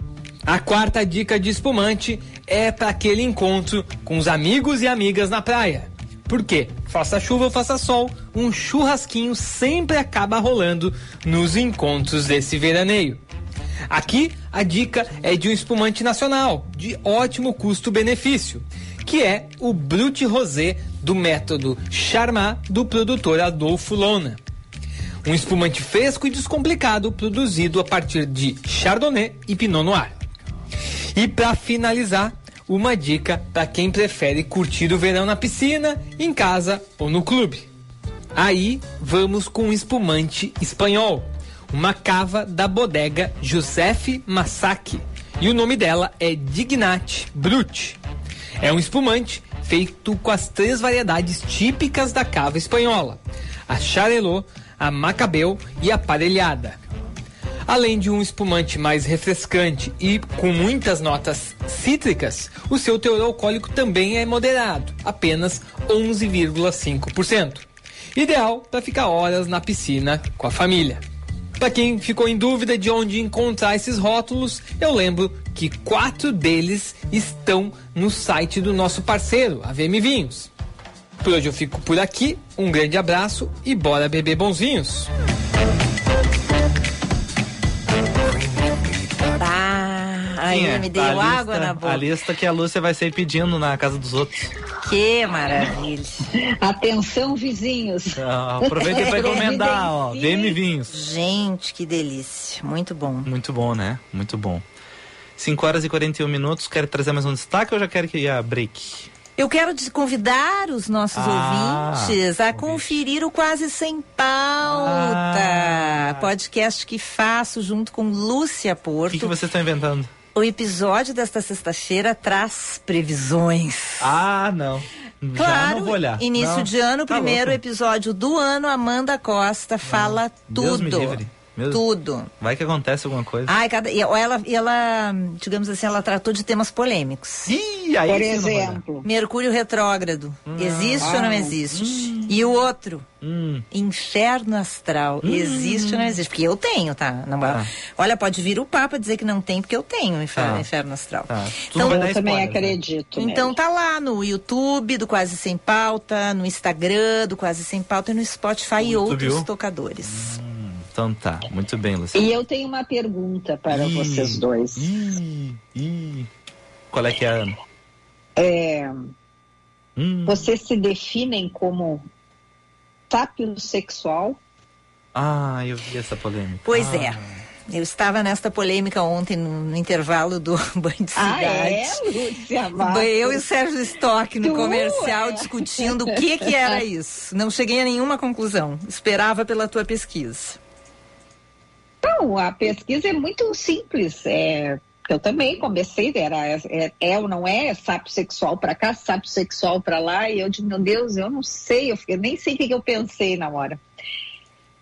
A quarta dica de espumante é para aquele encontro com os amigos e amigas na praia. Porque, faça chuva ou faça sol, um churrasquinho sempre acaba rolando nos encontros desse veraneio. Aqui, a dica é de um espumante nacional, de ótimo custo-benefício, que é o Brut Rosé do método Charmat do produtor Adolfo Lona. Um espumante fresco e descomplicado produzido a partir de Chardonnay e Pinot Noir. E para finalizar, uma dica para quem prefere curtir o verão na piscina, em casa ou no clube. Aí vamos com um espumante espanhol, uma cava da bodega Giuseppe Massacchi. E o nome dela é Dignat Brut. É um espumante feito com as três variedades típicas da cava espanhola: a Charelot, a Macabeu e a Parelhada. Além de um espumante mais refrescante e com muitas notas cítricas, o seu teor alcoólico também é moderado, apenas 11,5%. Ideal para ficar horas na piscina com a família. Para quem ficou em dúvida de onde encontrar esses rótulos, eu lembro que quatro deles estão no site do nosso parceiro, a VM Vinhos. Por hoje eu fico por aqui, um grande abraço e bora beber bonzinhos. Aí me deu A lista- água na boca. A lista que a Lúcia vai sair pedindo na casa dos outros. Que maravilha. <laughs> Atenção, vizinhos. Ah, Aproveita para <laughs> encomendar, ó. VM Vinhos. Gente, que delícia. Muito bom. Muito bom, né? Muito bom. 5 horas e 41 minutos. Quer trazer mais um destaque ou já quer que ia break? Eu quero te convidar os nossos Ah, ouvintes a conferir o Quase Sem Pauta, Ah. podcast que faço junto com Lúcia O Porto. que, que vocês estão inventando? O episódio desta sexta-feira traz previsões. Ah, não. Já Claro, não vou olhar. início Não. de ano, Tá primeiro louco. episódio do ano, Amanda Costa fala Deus me tudo. livre. Meu. Tudo. Vai que acontece alguma coisa. Ai, cada, e ela, e ela, digamos assim, ela tratou de temas polêmicos. Ih, aí Por exemplo. Mercúrio retrógrado. Existe ou não Ah. existe? E o outro? Hum. Inferno astral. Existe ou não existe? Porque eu tenho, tá? Não, Tá. Olha, pode vir o Papa dizer que não tem, porque eu tenho inferno, Tá. inferno astral. Tu Então, Eu também spoiler, né? acredito. então nele. tá lá no YouTube do Quase Sem Pauta, no Instagram do Quase Sem Pauta e no Spotify e outros viu? tocadores. Então tá, muito bem, Luciano. E eu tenho uma pergunta para Ih. vocês dois. Ih, ih. Qual é que é, Ana? É, Hum. vocês se definem como sapiosexual? Ah, eu vi essa polêmica. Pois Ah. é. Eu estava nesta polêmica ontem no, no intervalo do <laughs> Banho de Ah, Cidade. é, Lúcia Matos? Eu e o Sérgio Stock no Tu comercial é. discutindo o que que era isso. Não cheguei a nenhuma conclusão. Esperava pela tua pesquisa. Não, a pesquisa é muito simples. É, eu também comecei, era é, é ou não é, sápio sexual para cá, sápio sexual para lá, e eu digo, meu Deus, eu não sei, eu, fiquei- nem sei o que, que eu pensei na hora.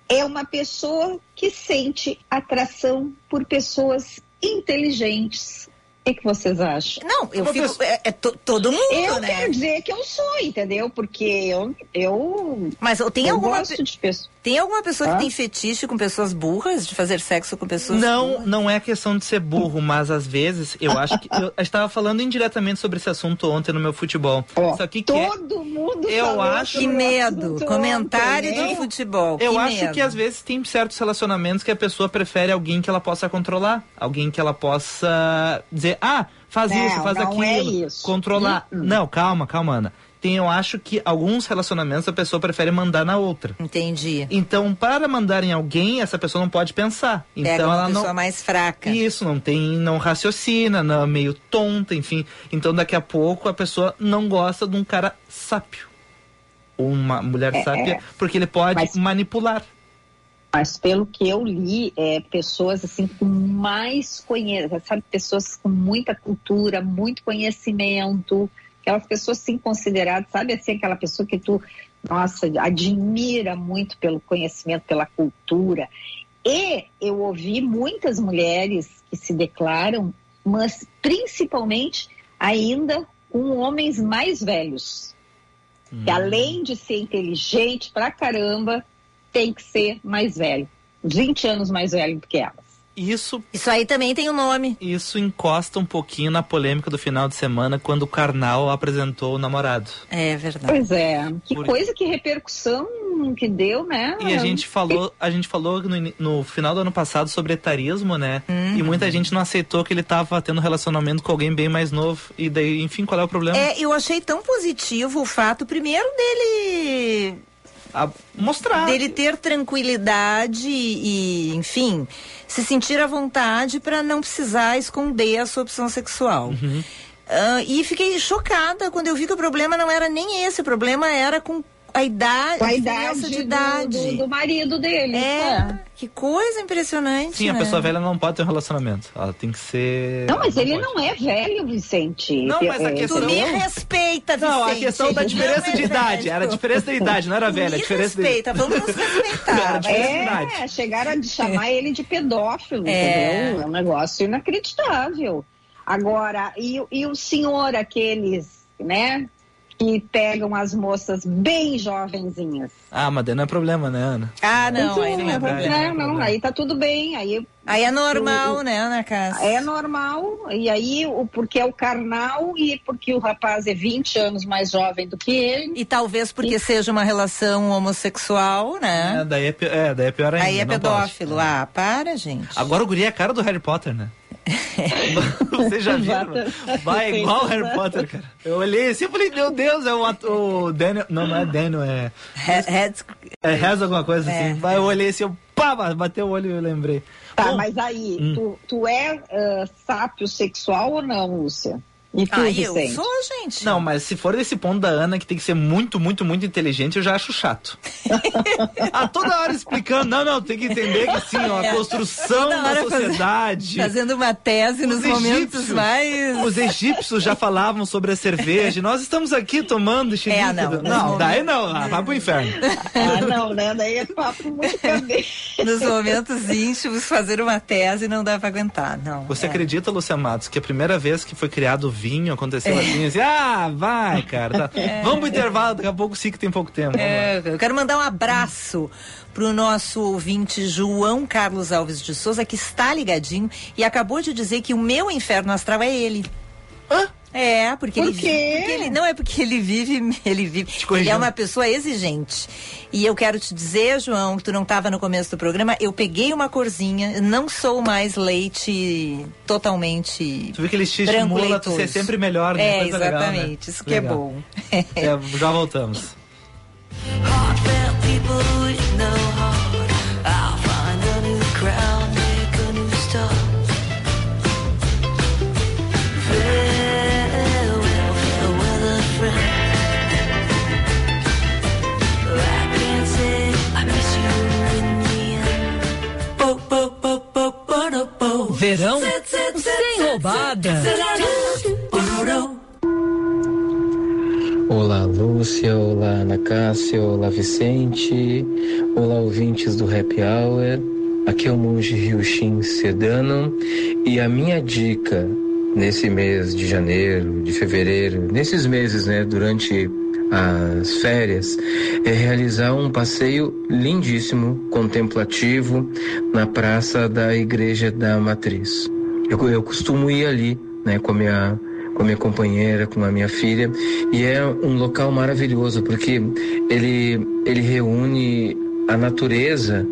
É uma pessoa que sente atração por pessoas inteligentes. O que, que vocês acham? Não, eu fico. É, é to- todo mundo, Eu né? quero dizer que eu sou, entendeu? Porque eu, eu, Mas tem eu alguma, gosto de pessoas. Tem alguma pessoa Hã? que tem fetiche com pessoas burras, de fazer sexo com pessoas Não, burras? não é questão de ser burro, mas às vezes eu acho que. Eu estava falando indiretamente sobre esse assunto ontem no meu futebol. Ó, Só que, que é- todo mundo eu acho- Que medo. Comentário ontem, de né? futebol. Eu que acho medo. que às vezes tem certos relacionamentos que a pessoa prefere alguém que ela possa controlar. Alguém que ela possa dizer, ah, faz Não, isso, faz não aquilo. é isso. Controlar. Hum, hum. Não, calma, calma, Ana. Tem, eu acho que alguns relacionamentos a pessoa prefere mandar na outra. Entendi. Então, para mandar em alguém, essa pessoa não pode pensar. Pega Então uma ela pessoa não. mais fraca. Isso, não tem, não raciocina, não é meio tonta, enfim. Então daqui a pouco a pessoa não gosta de um cara sápio. Ou uma mulher É, sápia, é. porque ele pode Mas- manipular. Mas pelo que eu li, é pessoas assim com mais conhecimento, sabe, pessoas com muita cultura, muito conhecimento, aquelas pessoas sim consideradas, sabe assim, aquela pessoa que tu, nossa, admira muito pelo conhecimento, pela cultura. E eu ouvi muitas mulheres que se declaram, mas principalmente ainda com homens mais velhos. Hum. Que além de ser inteligente pra caramba, tem que ser mais velho. 20 anos mais velho do que elas. Isso, Isso aí também tem um nome. isso encosta um pouquinho na polêmica do final de semana quando o Karnal apresentou o namorado. É verdade. Pois é, que Por- coisa, que repercussão que deu, né? E a gente falou, a gente falou no, no final do ano passado sobre etarismo, né? Uhum. E muita gente não aceitou que ele tava tendo relacionamento com alguém bem mais novo. E daí, enfim, qual é o problema? É, eu achei tão positivo o fato, primeiro, dele mostrar. dele ter tranquilidade e, enfim, se sentir à vontade para não precisar esconder a sua opção sexual. Uhum. Ah, e fiquei chocada quando eu vi que o problema não era nem esse, o problema era com a idade, Com a diferença idade, de do- idade. Do, do marido dele. É, que coisa impressionante. Sim, a né? pessoa velha não pode ter um relacionamento. Ela tem que ser. Não, mas ele pode. não é velho, Vicente. Não, mas a É, questão- Tu me respeita, Vicente. Não, a questão da Não diferença é de idade. Era a diferença da idade, não era velha. A me diferença de... respeita, vamos nos respeitar. <laughs> Era vai. diferença. É, chegaram a chamar ele de pedófilo, É. entendeu? É um negócio inacreditável. Agora, e, e o senhor, aqueles, né, que pegam as moças bem jovenzinhas? Ah, mas daí não é problema, né, Ana? Ah, não, Então, aí não é é, problema. é, não, aí tá tudo bem, aí Aí é normal, né, Ana Cássia? é normal, e aí o, porque é o carnal e porque o rapaz é 20 anos mais jovem do que ele. E talvez porque seja uma relação homossexual, É, né? daí é, é, daí é pior ainda. Aí é pedófilo. pode. Ah, para, gente. Agora o guri é a cara do Harry Potter, né? <laughs> Vocês já viram? Vai igual o Harry Potter, cara. Eu olhei assim e falei, meu Deus, é o, ator, o Daniel. Não, não é Daniel, é. Heads- É Reza alguma coisa É, assim. Vai, eu olhei assim, eu pá, bateu o olho e eu lembrei. Tá, Bom, mas aí, Hum. tu, tu é ah, sápio sexual ou não, Lúcia? E tu, Ah, eu sou, gente. Não, mas se for desse ponto da Ana, que tem que ser muito, muito, muito inteligente, eu já acho chato. <laughs> ah, toda hora explicando. Não, não, tem que entender que sim, ó, a construção Toda da sociedade. Fazendo uma tese nos Os momentos egípcios- mais. Os egípcios já falavam sobre a cerveja. Nós estamos aqui tomando este É, não, Não, daí não. Ah, vai pro inferno. <laughs> Ah, não, né? Daí é papo muito cabeça. Nos momentos íntimos, fazer uma tese não dá pra aguentar, não. Você É. acredita, Lúcia Matos, que a primeira vez que foi criado vinho aconteceu assim? assim ah, vai, cara. tá. Vamos pro intervalo, daqui a pouco sim que tem pouco tempo. É, eu quero mandar um abraço pro nosso ouvinte João Carlos Alves de Souza, que está ligadinho e acabou de dizer que o meu inferno astral é ele. Hã? É, porque Por ele, quê? porque ele não é porque ele vive, <laughs> ele vive. Ele é uma pessoa exigente. E eu quero te dizer, João, que tu não estava no começo do programa, eu peguei uma corzinha, não sou mais leite totalmente Tu viu que ele te estimula a ser sempre melhor, né? É, Coisa legal, né? exatamente. Isso que é Legal. bom. <laughs> É, já voltamos. Verão? Sem roubada. Olá Lúcia, olá Ana Cássia, olá Vicente, olá ouvintes do Happy Hour. Aqui é o monge Ryushin Sedano. E a minha dica nesse mês de janeiro, de fevereiro, nesses meses, né, durante as férias, é realizar um passeio lindíssimo, contemplativo, na praça da Igreja da Matriz. Eu, eu costumo ir ali, né, com a minha com a minha companheira, com a minha filha, e é um local maravilhoso porque ele ele reúne a natureza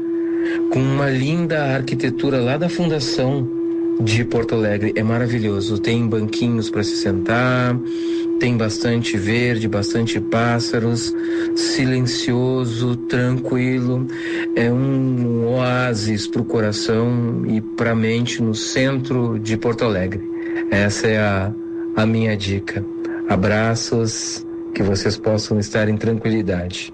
com uma linda arquitetura lá da fundação de Porto Alegre. É maravilhoso. Tem banquinhos para se sentar, tem bastante verde, bastante pássaros, silencioso, tranquilo. É um oásis para o coração e para a mente no centro de Porto Alegre. Essa é a, a minha dica. Abraços, que vocês possam estar em tranquilidade.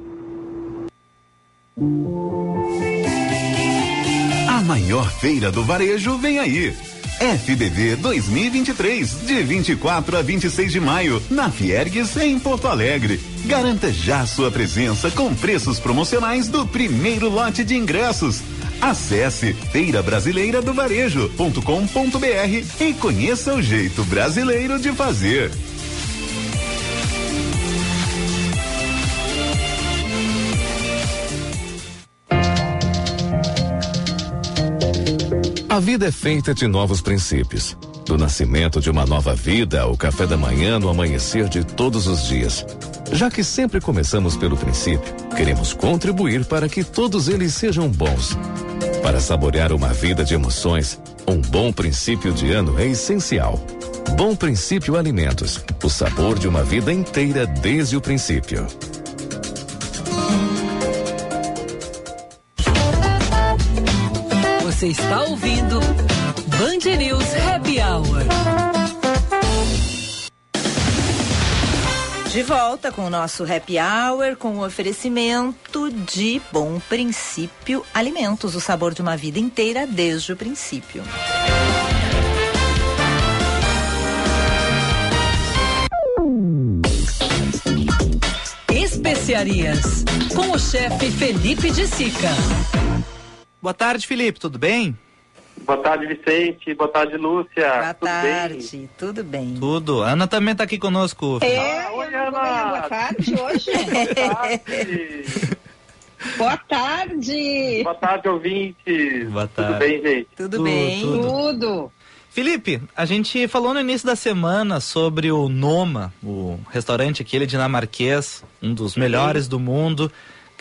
A maior feira do varejo vem aí. FBV 2023, de 24 a 26 de maio, na Fiergues, em Porto Alegre. Garanta já sua presença com preços promocionais do primeiro lote de ingressos. Acesse feirabrasileira do varejo.com.br e conheça o jeito brasileiro de fazer. A vida é feita de novos princípios. Do nascimento de uma nova vida ao café da manhã no amanhecer de todos os dias. Já que sempre começamos pelo princípio, queremos contribuir para que todos eles sejam bons. Para saborear uma vida de emoções, um bom princípio de ano é essencial. Bom Princípio Alimentos, o sabor de uma vida inteira desde o princípio. Você está ouvindo Band News Happy Hour. De volta com o nosso Happy Hour, com o oferecimento de Bom Princípio Alimentos, o sabor de uma vida inteira desde o princípio. Especiarias, com o chefe Felipe de Sica. Boa tarde, Felipe, tudo bem? Boa tarde, Vicente. Boa tarde, Lúcia. Boa Tudo tarde, tudo bem? Tudo. A Ana também tá aqui conosco. É, Oi, não vou Ana. boa tarde hoje. <laughs> bem? <laughs> boa tarde. Boa tarde, ouvintes. Boa Tudo tarde. bem, gente? Tudo, Tudo, bem? tudo. Tudo. Felipe, a gente falou no início da semana sobre o Noma, o restaurante aquele dinamarquês, um dos melhores do mundo.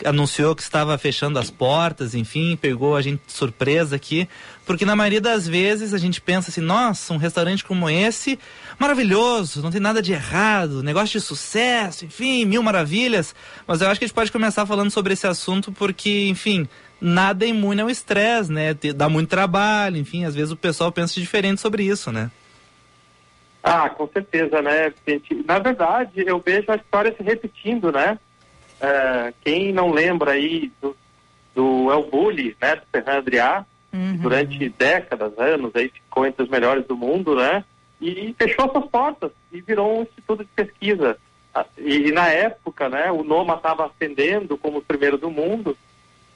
Anunciou que estava fechando as portas, enfim, pegou a gente de surpresa aqui, porque na maioria das vezes a gente pensa assim, nossa, um restaurante como esse, maravilhoso, não tem nada de errado, negócio de sucesso, enfim, mil maravilhas. Mas eu acho que a gente pode começar falando sobre esse assunto porque, enfim, nada é imune ao estresse, né? Dá muito trabalho, enfim, às vezes o pessoal pensa diferente sobre isso, né? Ah, com certeza, né? Na verdade, eu vejo a história se repetindo, né? É, quem não lembra aí do, do El Bulli, né, do Ferran Adrià, durante décadas, anos, aí ficou entre os melhores do mundo, né? E fechou suas portas e virou um instituto de pesquisa. Ah, E, na época, né, o Noma estava ascendendo como o primeiro do mundo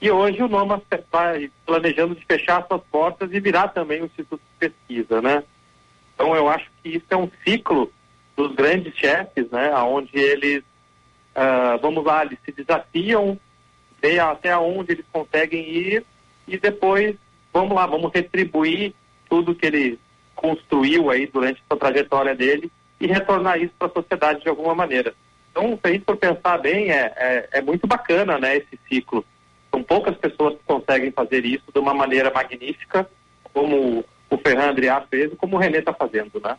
e hoje o Noma está planejando de fechar suas portas e virar também um instituto de pesquisa, né? Então eu acho que isso é um ciclo dos grandes chefes, né, onde eles, ah, vamos lá, eles se desafiam, ver até onde eles conseguem ir e depois, vamos lá, vamos retribuir tudo que ele construiu aí durante a trajetória dele e retornar isso para a sociedade de alguma maneira. Então, se a gente for pensar bem, é, é, é muito bacana, né, esse ciclo. São poucas pessoas que conseguem fazer isso de uma maneira magnífica, como o Ferran Adrià fez e como o René está fazendo, né?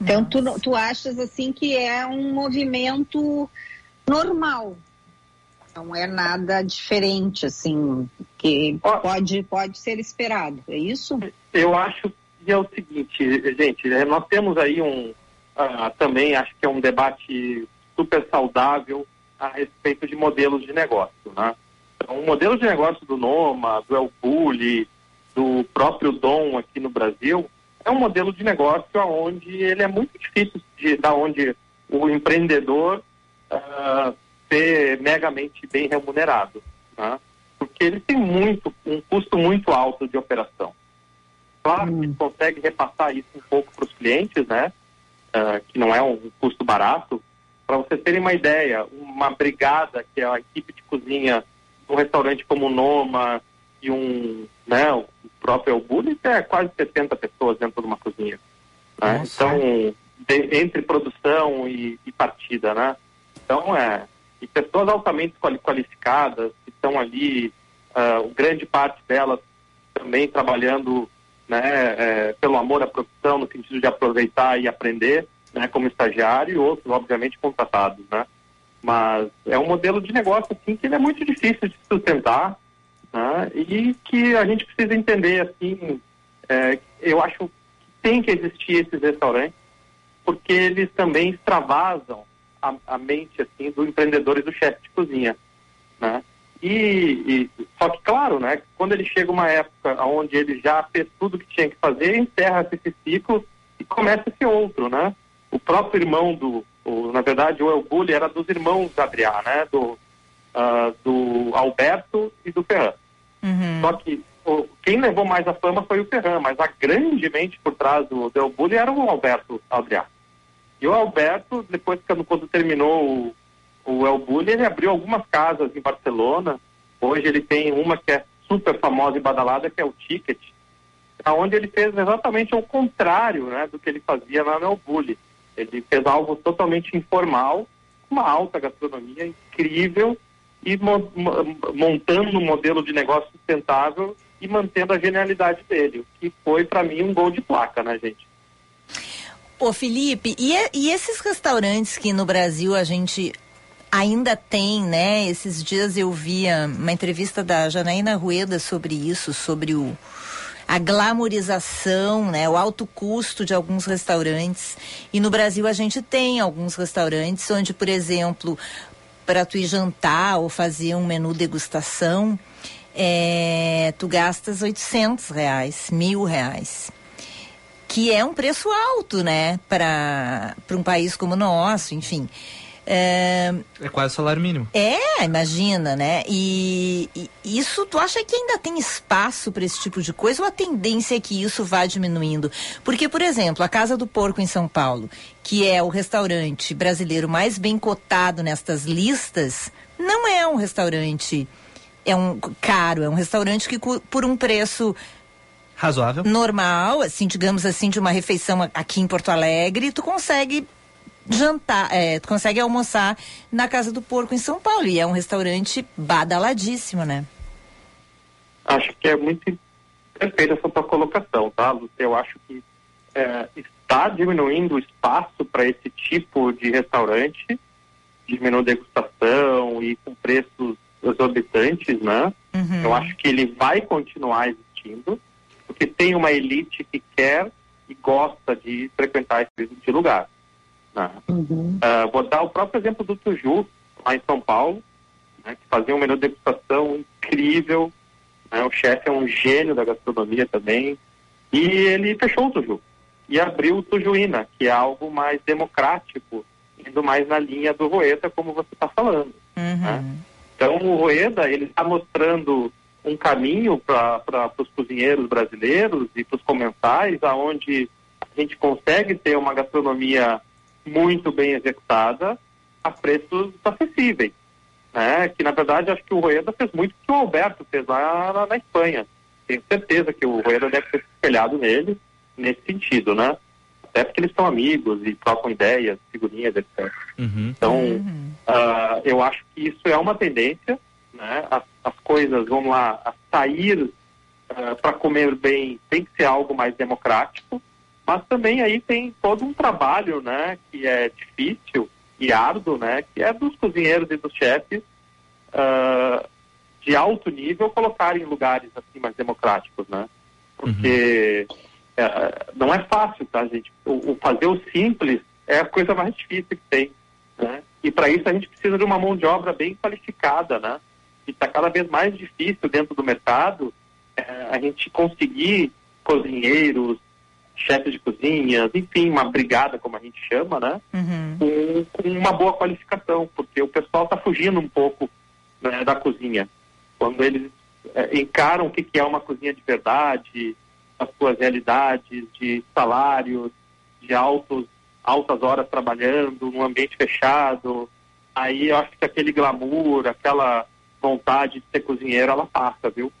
Então, tu, tu achas assim que é um movimento normal? Não é nada diferente, assim, que pode, pode ser esperado, é isso? Eu acho que é o seguinte, gente, eh, nós temos aí um, ah, também acho que é um debate super saudável a respeito de modelos de negócio, né? Então, o modelo de negócio do Noma, do El Bulli, do próprio Dom aqui no Brasil, é um modelo de negócio onde ele é muito difícil de da onde o empreendedor ah, ser megamente bem remunerado, né? porque ele tem muito um custo muito alto de operação. Claro que consegue repassar isso um pouco para os clientes, né? Ah, que não é um custo barato. Para vocês terem uma ideia, uma brigada que é a equipe de cozinha um restaurante como o Noma e um, né, próprio Bulli, é quase 70 pessoas dentro de uma cozinha. né? Então, de- entre produção e, e partida, né? Então, é. E pessoas altamente quali- qualificadas que estão ali, ah, grande parte delas também trabalhando né, é, pelo amor à profissão, no sentido de aproveitar e aprender, né, como estagiário, e outros, obviamente, contratados, né? Mas é um modelo de negócio, assim, que ele é muito difícil de sustentar, né, e que a gente precisa entender, assim, é, eu acho que tem que existir esses restaurantes, porque eles também extravasam a, a mente, assim, do empreendedor e do chefe de cozinha, né? E, e- só que claro, né? Quando ele chega uma época onde ele já fez tudo o que tinha que fazer, encerra-se esse ciclo e começa-se outro, né? O próprio irmão do, o- na verdade, o El Bulli era dos irmãos Adrià, né? Do, ah, do Alberto e do Ferran. Só que o- quem levou mais a fama foi o Ferran, mas a grande mente por trás do, do El Bulli era o Alberto Adrià. E o Alberto, depois quando, quando terminou o, o El Bulli, ele abriu algumas casas em Barcelona. Hoje ele tem uma que é super famosa e badalada, que é o Ticket, onde ele fez exatamente o contrário né, do que ele fazia lá no El Bulli. Ele fez algo totalmente informal, uma alta gastronomia incrível e mo- mo- montando um modelo de negócio sustentável e mantendo a genialidade dele, o que foi para mim um gol de placa, né, gente? Ô Felipe, e, e- e esses restaurantes que no Brasil a gente ainda tem, né? Esses dias eu via uma entrevista da Janaína Rueda sobre isso, sobre o a glamorização, né, o alto custo de alguns restaurantes. E no Brasil a gente tem alguns restaurantes onde, por exemplo, para tu ir jantar ou fazer um menu degustação, é, tu gastas 800 reais, mil reais que é um preço alto, né, para um país como o nosso, enfim. É, É quase o salário mínimo. é, imagina, né? E, e isso, tu acha que ainda tem espaço para esse tipo de coisa ou a tendência é que isso vá diminuindo? Porque, por exemplo, a Casa do Porco em São Paulo, que é o restaurante brasileiro mais bem cotado nestas listas, não é um restaurante é um caro, é um restaurante que por um preço Razoável. normal, assim, digamos assim, de uma refeição aqui em Porto Alegre, tu consegue jantar, é, tu consegue almoçar na Casa do Porco em São Paulo. E é um restaurante badaladíssimo, né? Acho que é muito perfeita essa tua colocação, tá, Lúcia? Eu acho que é, está diminuindo o espaço para esse tipo de restaurante, de menu degustação e com preços exorbitantes, né? Eu acho que ele vai continuar existindo, porque tem uma elite que quer e gosta de frequentar esse tipo de lugar. né? Ah, vou dar o próprio exemplo do Tuju, lá em São Paulo, né, que fazia um menu de degustação incrível. né, o chefe é um gênio da gastronomia também. E ele fechou o Tuju. E abriu o Tujuína, que é algo mais democrático, indo mais na linha do Roeta, como você está falando. né? Então o Roeda ele está mostrando um caminho para os cozinheiros brasileiros e para os comensais, aonde a gente consegue ter uma gastronomia muito bem executada a preços acessíveis. Né? Que na verdade acho que o Roeda fez muito o que o Alberto fez lá na, na Espanha. Tenho certeza que o Roeda deve ter se espelhado nele nesse sentido, né? Até porque eles são amigos e trocam ideias, figurinhas, etc. Então, ah, eu acho que isso é uma tendência, né? As, as coisas, vamos lá, a sair para comer bem tem que ser algo mais democrático, mas também aí tem todo um trabalho, né? Que é difícil e árduo, né? Que é dos cozinheiros e dos chefes ah, de alto nível colocarem em lugares assim mais democráticos, né? Porque é, não é fácil, tá, gente? O, o fazer o simples é a coisa mais difícil que tem, né? E para isso a gente precisa de uma mão de obra bem qualificada, né? E está cada vez mais difícil dentro do mercado é, a gente conseguir cozinheiros, chefes de cozinhas, enfim, uma brigada, como a gente chama, né? com, com uma boa qualificação, porque o pessoal está fugindo um pouco né, da cozinha. Quando eles é, encaram o que, que é uma cozinha de verdade, as suas realidades de salários, de altos, altas horas trabalhando, num ambiente fechado, aí eu acho que aquele glamour, aquela vontade de ser cozinheiro, ela passa, viu?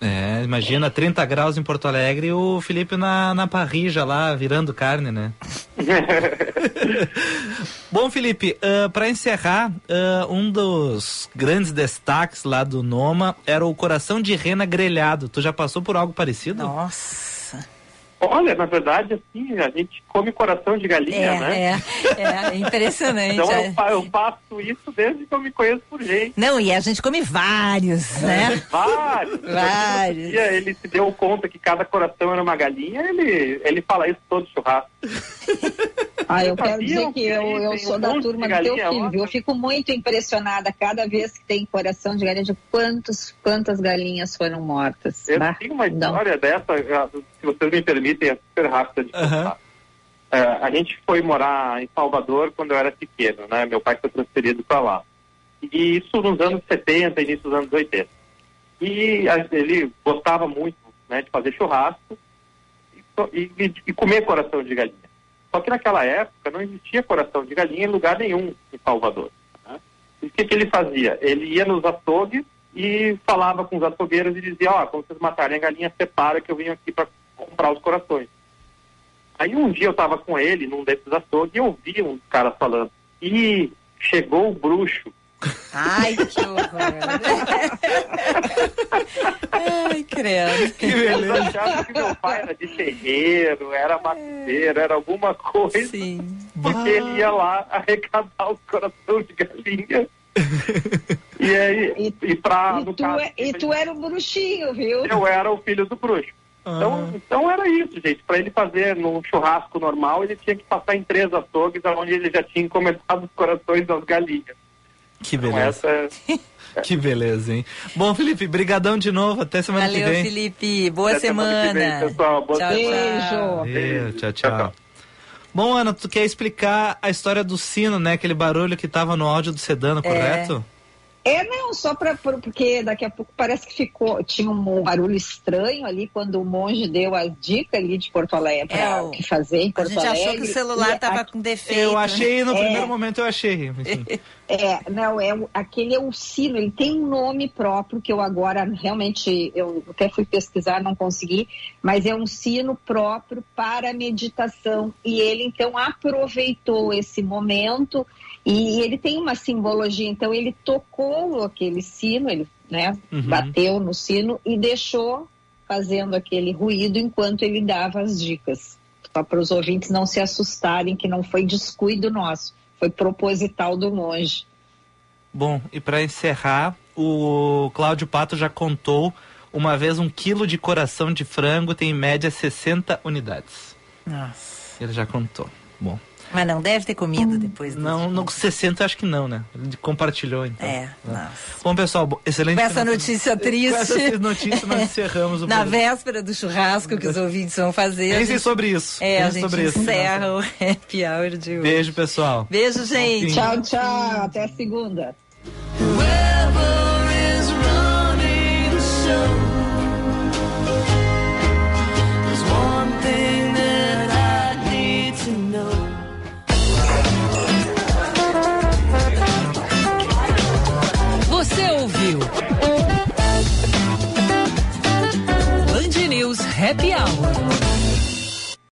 É, imagina 30 graus em Porto Alegre e o Felipe na, na parrija lá, virando carne, né? <laughs> Bom, Felipe, para encerrar, ah, um dos grandes destaques lá do Noma era o coração de rena grelhado. Tu já passou por algo parecido? Nossa. Olha, na verdade, assim, a gente come coração de galinha, É, né? é, é impressionante. Então é. eu, fa- eu faço isso desde que eu me conheço por gente. Não, e a gente come vários, né? Vários. Vários. Um dia ele se deu conta que cada coração era uma galinha, ele, ele fala isso todo churrasco. <laughs> Ah, eu quero dizer que eu, eu sou um da turma do teu filho, viu? Eu fico muito impressionada cada vez que tem coração de galinha de quantos, quantas galinhas foram mortas. Eu Bah, tenho uma não. história dessa, ah, se vocês me permitem, é super rápida de contar. É, a gente foi morar em Salvador quando eu era pequeno, né? Meu pai foi transferido para lá. E isso nos anos 70, início dos anos 80. E a- ele gostava muito né, de fazer churrasco e, e- e- comer coração de galinha. Só que naquela época não existia coração de galinha em lugar nenhum em Salvador. né? E o que, que ele fazia? Ele ia nos açougues e falava com os açougueiros e dizia, ó, quando vocês matarem a galinha, separa que eu vim aqui para comprar os corações. Aí um dia eu estava com ele num desses açougues e eu ouvi uns caras falando, e chegou o bruxo. Ai, que <laughs> Ai, credo. Que Eles achavam que meu pai era de terreiro, era macumbeiro, era alguma coisa. Porque ele ia lá arrecadar os corações de galinha. e aí, e, pra, E no tu, caso, é- e tu era um bruxinho, viu? eu era o filho do bruxo. Então, então era isso, gente. Para ele fazer num churrasco normal, ele tinha que passar em três açougues, onde ele já tinha encomendado os corações das galinhas. Que Então, beleza. essa <laughs> Que beleza, hein? Bom, Felipe, brigadão de novo. Até semana Valeu, que vem. Felipe. Boa Até semana que vem, semana. pessoal. Boa tchau, semana. tchau. Valeu, tchau, tchau. Bom, Ana, tu quer explicar a história do sino, né? Aquele barulho que tava no áudio do Sedano, correto? É, não, só pra, por- porque daqui a pouco parece que ficou, tinha um barulho estranho ali quando o monge deu a dica ali de Porto Alegre para É, o que fazer em A Porto gente achou Alegre. que o celular E tava a- com defeito. Eu achei, no É. primeiro momento eu achei. enfim. <laughs> É, não, é aquele é o sino, ele tem um nome próprio que eu agora realmente eu até fui pesquisar, não consegui, mas é um sino próprio para meditação e ele então aproveitou esse momento e ele tem uma simbologia, então ele tocou aquele sino, ele, né, Uhum. bateu no sino e deixou fazendo aquele ruído enquanto ele dava as dicas. Só para os ouvintes não se assustarem que não foi descuido nosso, foi proposital do monge. Bom, e para encerrar, o Cláudio Pato já contou Uma vez um quilo de coração de frango tem em média 60 unidades. Nossa. Ele já contou. Bom. Mas não deve ter comido depois disso. Não, no 60 acho que não, né? Ele compartilhou, então. É, Né? nossa. Bom, pessoal, excelente. Com essa notícia triste. Com essa notícia nós <laughs> encerramos o Na programa. véspera do churrasco que os ouvintes vão fazer. a Pensem gente- sobre isso. É, a Pensem gente sobre isso. encerra o happy hour de hoje. Beijo, pessoal. Beijo, gente. Tchau, tchau. Até segunda. Happy Hour.